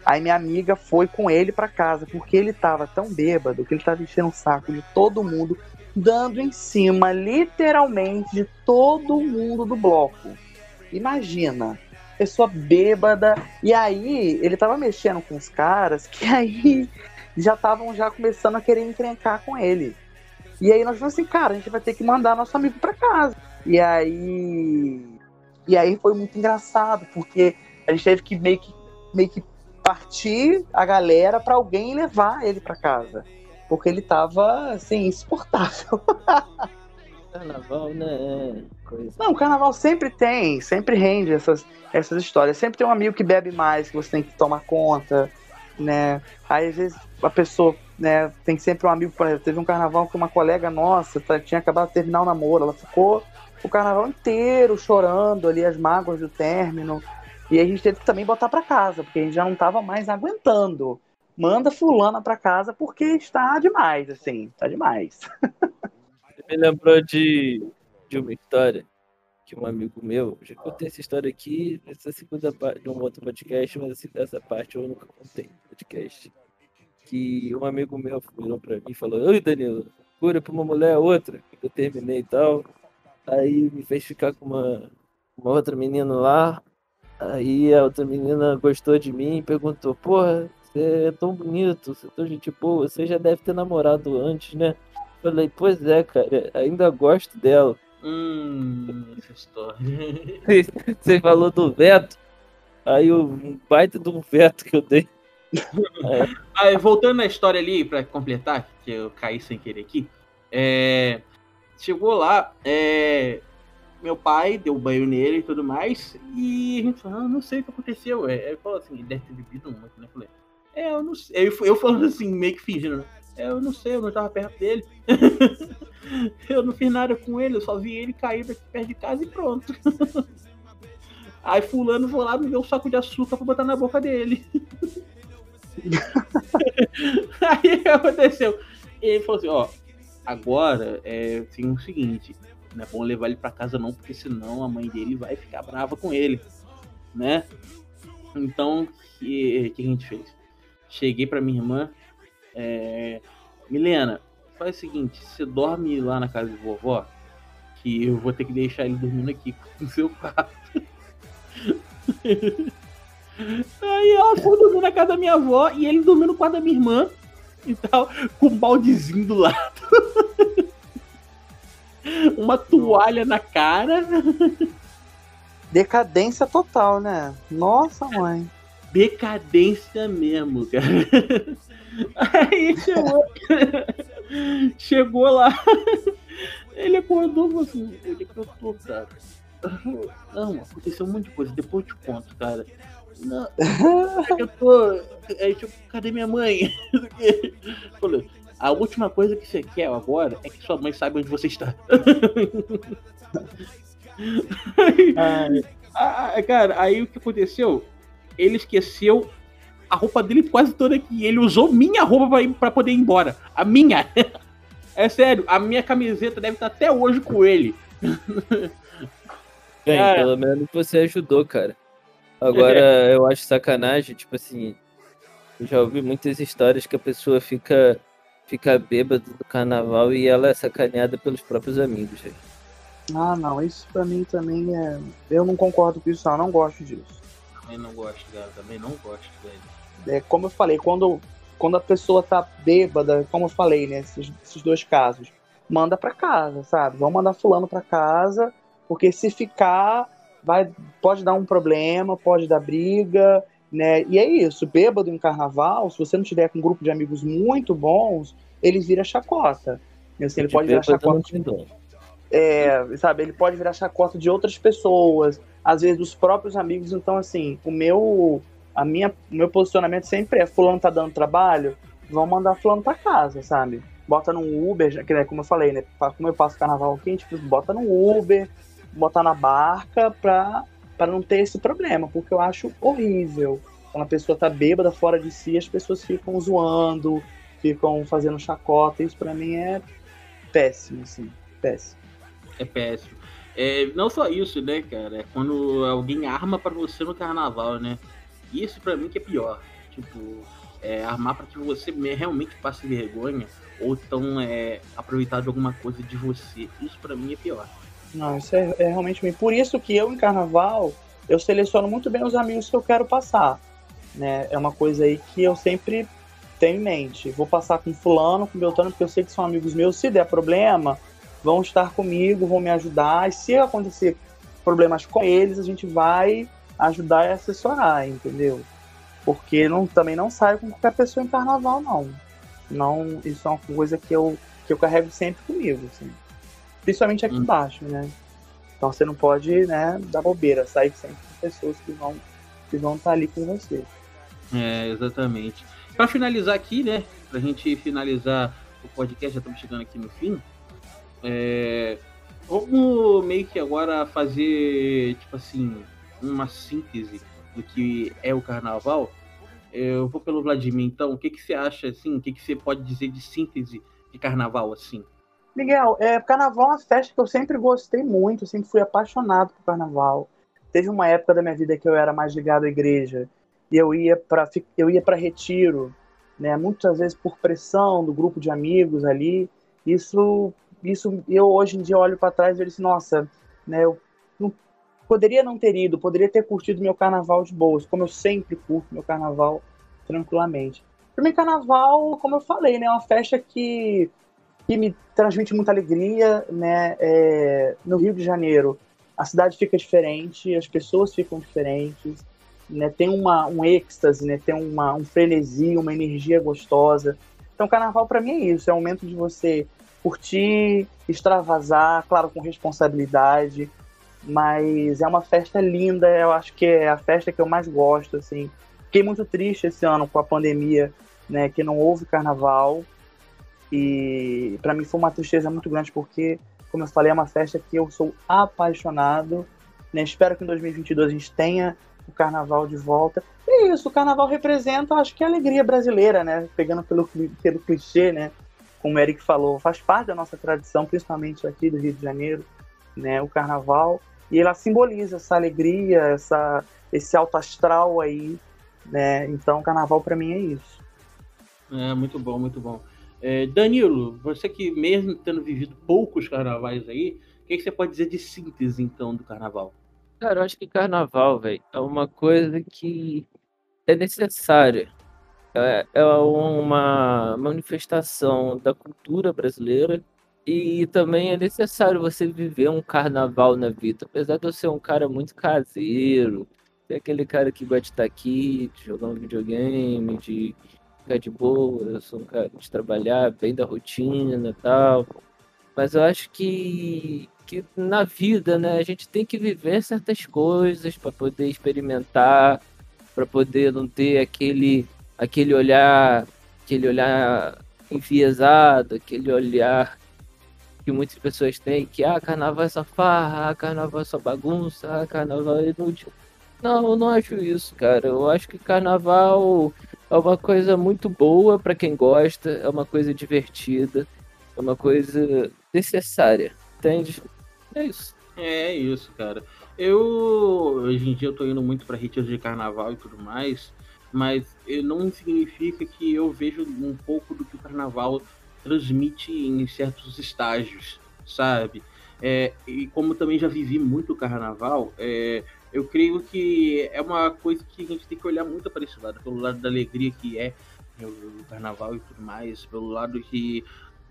Aí minha amiga foi com ele pra casa, porque ele tava tão bêbado que ele tava enchendo o saco de todo mundo, dando em cima, literalmente, de todo mundo do bloco. Imagina, pessoa bêbada. E aí, ele tava mexendo com os caras que [laughs] aí já estavam já começando a querer encrencar com ele. E aí nós falamos assim, cara, a gente vai ter que mandar nosso amigo para casa. E aí. E aí foi muito engraçado, porque a gente teve que meio que, meio que partir a galera para alguém levar ele para casa. Porque ele tava, assim, insuportável. [laughs] Carnaval, né? Coisa. Não, o carnaval sempre tem, sempre rende essas, essas histórias. Sempre tem um amigo que bebe mais, que você tem que tomar conta, né? Aí às vezes a pessoa, né, tem sempre um amigo, por exemplo, teve um carnaval que uma colega nossa tá, tinha acabado de terminar o namoro, ela ficou o carnaval inteiro chorando ali as mágoas do término. E a gente teve que também botar para casa, porque a gente já não tava mais aguentando. Manda fulana para casa porque está demais, assim, tá demais. me lembrou de, de uma história que um amigo meu, já contei essa história aqui, essa segunda parte de um outro podcast, mas essa parte eu nunca contei podcast. Que um amigo meu virou pra mim e falou: Oi, Danilo, cura pra uma mulher outra, eu terminei e tal. Aí me fez ficar com uma, uma outra menina lá. Aí a outra menina gostou de mim e perguntou: Porra, você é tão bonito, você é tão gente boa, você já deve ter namorado antes, né? Falei, pois é, cara, ainda gosto dela. Hum, essa história. [laughs] Você falou do veto, aí o baita do veto que eu dei. É. [laughs] Aí, voltando na história ali, para completar, que eu caí sem querer aqui. É, chegou lá, é, meu pai deu banho nele e tudo mais, e a gente falou, ah, não sei o que aconteceu. É, ele falou assim, ele deve ter bebido muito, né? Eu falei, é, eu não sei. Eu, eu falando assim, meio que fingindo, né? É, eu não sei, eu não tava perto dele. [laughs] eu não fiz nada com ele, eu só vi ele cair daqui perto de casa e pronto. [laughs] Aí fulano foi lá me deu um saco de açúcar pra botar na boca dele. [laughs] Aí aconteceu? Ele falou assim, ó, agora é assim, o seguinte, não é bom levar ele pra casa não, porque senão a mãe dele vai ficar brava com ele, né? Então, o que, que a gente fez? Cheguei pra minha irmã, é, Milena, faz o seguinte, você dorme lá na casa de vovó, que eu vou ter que deixar ele dormindo aqui [laughs] no seu quarto. Aí ela foi dormir na casa da minha avó e ele dormiu no quarto da minha irmã e tal, com um baldezinho do lado. [laughs] [laughs] Uma toalha na cara. Decadência total, né? Nossa, mãe. Decadência mesmo, cara. Aí chegou, chegou lá, ele acordou e falou assim, ele que eu tô, cara. Não, aconteceu um monte de coisa, depois eu te conto, cara. Não, é eu tô. Aí, tipo, cadê minha mãe? [laughs] Falei, a última coisa que você quer agora é que sua mãe saiba onde você está. aí, cara, aí o que aconteceu? Ele esqueceu a roupa dele quase toda aqui. Ele usou minha roupa pra, ir, pra poder ir embora. A minha. É sério, a minha camiseta deve estar até hoje com ele. Bem, cara... pelo menos você ajudou, cara. Agora, é. eu acho sacanagem, tipo assim, eu já ouvi muitas histórias que a pessoa fica, fica bêbada do carnaval e ela é sacaneada pelos próprios amigos. Gente. Ah, não, isso pra mim também é. Eu não concordo com isso, não, eu não gosto disso. Também não gosto, cara, também não gosto, velho. É, como eu falei, quando, quando a pessoa tá bêbada, como eu falei, né, esses, esses dois casos, manda para casa, sabe? Vamos mandar fulano para casa, porque se ficar, vai, pode dar um problema, pode dar briga, né? E é isso, bêbado em carnaval, se você não tiver com um grupo de amigos muito bons, ele vira chacota. Assim, ele pode virar chacota. É, sabe, ele pode virar chacota de outras pessoas, às vezes dos próprios amigos. Então, assim, o meu a minha, o meu posicionamento sempre é: Fulano tá dando trabalho, vão mandar Fulano pra casa, sabe? Bota no Uber, que né, como eu falei, né? Como eu passo carnaval aqui, a gente bota no Uber, bota na barca pra, pra não ter esse problema, porque eu acho horrível. Quando a pessoa tá bêbada fora de si, as pessoas ficam zoando, ficam fazendo chacota. Isso pra mim é péssimo, assim, péssimo. É péssimo. É, não só isso, né, cara? É quando alguém arma para você no carnaval, né? Isso para mim que é pior. Tipo, é, armar para que você realmente passe vergonha ou então é, aproveitar de alguma coisa de você. Isso para mim é pior. Não, isso é, é realmente bem. Por isso que eu em carnaval eu seleciono muito bem os amigos que eu quero passar. Né? É uma coisa aí que eu sempre tenho em mente. Vou passar com fulano, com Beltrano, porque eu sei que são amigos meus. Se der problema, vão estar comigo, vão me ajudar. E se acontecer problemas com eles, a gente vai ajudar e assessorar, entendeu? Porque não, também não saio com qualquer pessoa em carnaval, não. não. Isso é uma coisa que eu, que eu carrego sempre comigo, assim. Principalmente aqui hum. embaixo, né? Então você não pode, né, dar bobeira, sair sempre com pessoas que vão que vão estar tá ali com você. É, exatamente. Para finalizar aqui, né, pra gente finalizar o podcast, já estamos chegando aqui no fim. É, vamos meio que agora fazer, tipo assim, uma síntese do que é o carnaval. Eu vou pelo Vladimir, então. O que, que você acha, assim? O que, que você pode dizer de síntese de carnaval, assim? Miguel, é, carnaval é uma festa que eu sempre gostei muito, sempre fui apaixonado por carnaval. Teve uma época da minha vida que eu era mais ligado à igreja e eu ia para eu ia para retiro, né? Muitas vezes por pressão do grupo de amigos ali. Isso isso eu hoje em dia olho para trás e disse, nossa, né, eu não, poderia não ter ido, poderia ter curtido meu carnaval de boas, como eu sempre curto meu carnaval tranquilamente. Para mim, carnaval, como eu falei, né, é uma festa que, que me transmite muita alegria, né, é, no Rio de Janeiro a cidade fica diferente, as pessoas ficam diferentes, né, tem uma, um êxtase, né, tem uma, um frenesi, uma energia gostosa. Então, carnaval para mim é isso, é o momento de você curtir, extravasar, claro, com responsabilidade, mas é uma festa linda, eu acho que é a festa que eu mais gosto, assim. Fiquei muito triste esse ano com a pandemia, né, que não houve carnaval, e para mim foi uma tristeza muito grande, porque, como eu falei, é uma festa que eu sou apaixonado, né, espero que em 2022 a gente tenha o carnaval de volta. E é isso, o carnaval representa, acho que a alegria brasileira, né, pegando pelo, pelo clichê, né, como o Eric falou, faz parte da nossa tradição, principalmente aqui do Rio de Janeiro, né, o carnaval, e ela simboliza essa alegria, essa, esse alto astral aí, né, então carnaval para mim é isso. É, muito bom, muito bom. É, Danilo, você que mesmo tendo vivido poucos carnavais aí, o que, que você pode dizer de síntese, então, do carnaval? Cara, eu acho que carnaval, velho, é uma coisa que é necessária é, é uma manifestação da cultura brasileira e também é necessário você viver um carnaval na vida. Apesar de eu ser um cara muito caseiro, ser aquele cara que gosta de estar aqui, de jogar um videogame, de de boa, eu sou um cara de trabalhar bem da rotina e tal. Mas eu acho que, que na vida, né, a gente tem que viver certas coisas para poder experimentar, para poder não ter aquele aquele olhar, aquele olhar enviesado, aquele olhar que muitas pessoas têm, que ah, carnaval é só farra, ah, carnaval é só bagunça, ah, carnaval é inútil. Não, eu não acho isso, cara. Eu acho que carnaval é uma coisa muito boa para quem gosta, é uma coisa divertida, é uma coisa necessária, entende? É isso. É isso, cara. Eu hoje em dia eu tô indo muito para retiros de carnaval e tudo mais mas não significa que eu vejo um pouco do que o carnaval transmite em certos estágios, sabe? É, e como também já vivi muito carnaval, é, eu creio que é uma coisa que a gente tem que olhar muito para esse lado, pelo lado da alegria que é o carnaval e tudo mais, pelo lado que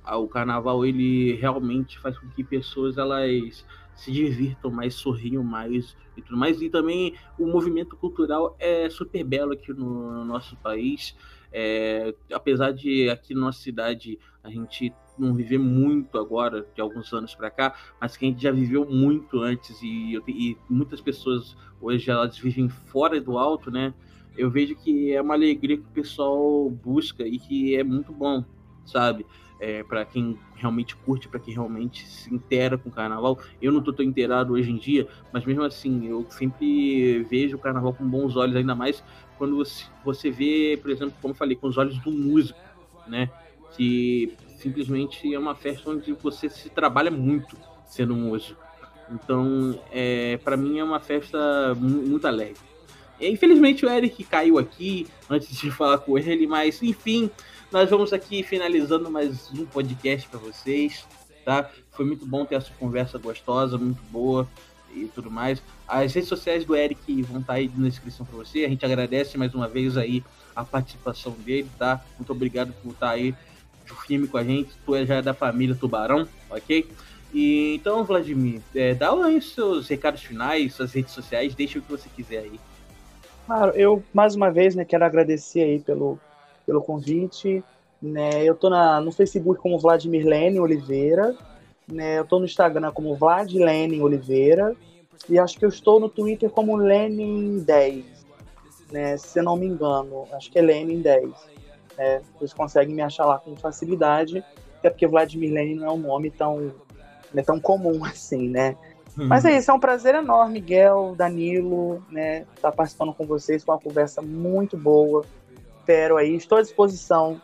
o carnaval ele realmente faz com que pessoas elas se divirtam mais, sorriam mais e tudo mais. E também o movimento cultural é super belo aqui no, no nosso país. É, apesar de aqui na nossa cidade a gente não viver muito agora, de alguns anos para cá, mas que a gente já viveu muito antes e, e, muitas pessoas hoje elas vivem fora do alto, né? Eu vejo que é uma alegria que o pessoal busca e que é muito bom, sabe? é, para quem realmente curte, para quem realmente se intera com o carnaval. Eu não tô tão inteirado hoje em dia, mas mesmo assim, eu sempre vejo o carnaval com bons olhos, ainda mais quando você, você vê, por exemplo, como eu falei, com os olhos do músico, né? Que simplesmente é uma festa onde você se trabalha muito sendo músico. Então, é, para mim é uma festa muito alegre. Infelizmente o Eric caiu aqui antes de [laughs] falar com ele, mas enfim, nós vamos aqui finalizando mais um podcast para vocês, tá? Foi muito bom ter essa conversa gostosa, muito boa e tudo mais. As redes sociais do Eric vão estar tá aí na descrição para você. A gente agradece mais uma vez aí a participação dele, tá? Muito obrigado por estar tá aí firme com a gente. Tu é já é da família Tubarão, ok? E então, Vladimir, é, dá aí os seus recados finais, suas redes sociais, deixa o que você quiser aí. Claro, eu mais uma vez né, quero agradecer aí pelo, pelo convite. Né? Eu tô na, no Facebook como Vladimir Lenin Oliveira. Né? Eu tô no Instagram como Vlad Lenin Oliveira. E acho que eu estou no Twitter como Lenin10. Né? Se não me engano. Acho que é Lenin10. Né? Vocês conseguem me achar lá com facilidade. Até porque Vladimir Lenin não é um nome tão, né, tão comum assim, né? Mas é isso, é um prazer enorme, Miguel, Danilo, né, estar tá participando com vocês, com uma conversa muito boa. Espero aí, estou à disposição,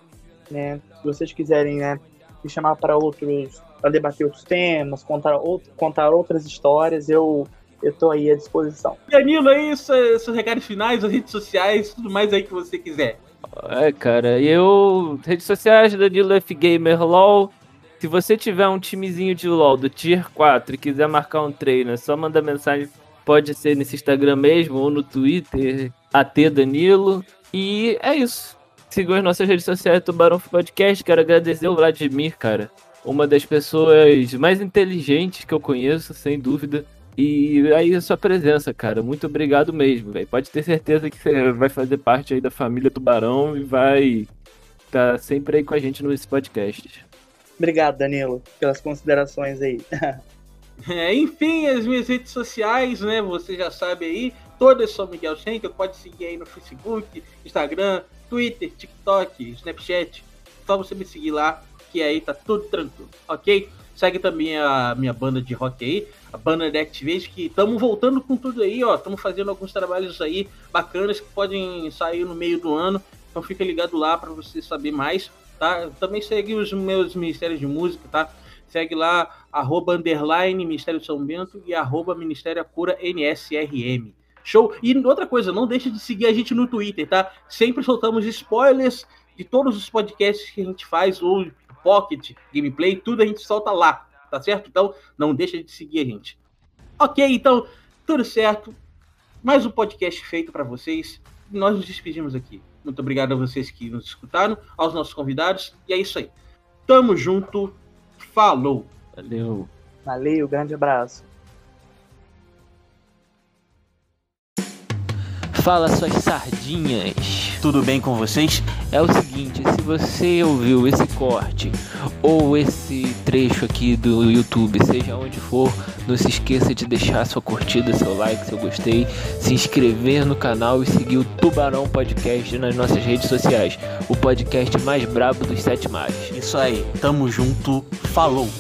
né, se vocês quiserem, né, me chamar para outros, para debater outros temas, contar, outro, contar outras histórias, eu eu tô aí à disposição. Danilo, aí, seus recados finais, as redes sociais, tudo mais aí que você quiser. É, cara, eu. Redes sociais, Danilo F Gamer LOL. Se você tiver um timezinho de LOL do Tier 4 e quiser marcar um treino, é só mandar mensagem. Pode ser nesse Instagram mesmo ou no Twitter, AT Danilo. E é isso. Sigam as nossas redes sociais, Tubarão Podcast. Quero agradecer o Vladimir, cara. Uma das pessoas mais inteligentes que eu conheço, sem dúvida. E aí a sua presença, cara. Muito obrigado mesmo, velho. Pode ter certeza que você vai fazer parte aí da família Tubarão e vai estar tá sempre aí com a gente nesse podcast. Obrigado, Danilo, pelas considerações aí. [laughs] É, enfim, as minhas redes sociais, né? Você já sabe aí. Todas são Miguel Schenker. Pode seguir aí no Facebook, Instagram, Twitter, TikTok, Snapchat. Só você me seguir lá, que aí tá tudo tranquilo, ok? Segue também a minha banda de rock aí, a de Activate, que estamos voltando com tudo aí, ó. Estamos fazendo alguns trabalhos aí bacanas que podem sair no meio do ano. Então fica ligado lá para você saber mais, tá? Também segue os meus ministérios de música, tá? Segue lá, arroba underline Ministério São Bento e arroba Ministério NSRM. Show? E outra coisa, não deixe de seguir a gente no Twitter, tá? Sempre soltamos spoilers de todos os podcasts que a gente faz, ou Pocket, gameplay, tudo a gente solta lá, tá certo? Então não deixa de seguir a gente. Ok, então tudo certo. Mais um podcast feito para vocês. Nós nos despedimos aqui. Muito obrigado a vocês que nos escutaram, aos nossos convidados. E é isso aí. Tamo junto. Falou. Valeu. Valeu, grande abraço. Fala suas sardinhas. Tudo bem com vocês? É o seguinte, se você ouviu esse corte ou esse trecho aqui do YouTube, seja onde for, não se esqueça de deixar sua curtida, seu like, seu gostei, se inscrever no canal e seguir o Tubarão Podcast nas nossas redes sociais, o podcast mais brabo dos sete mares. Isso aí, tamo junto, falou!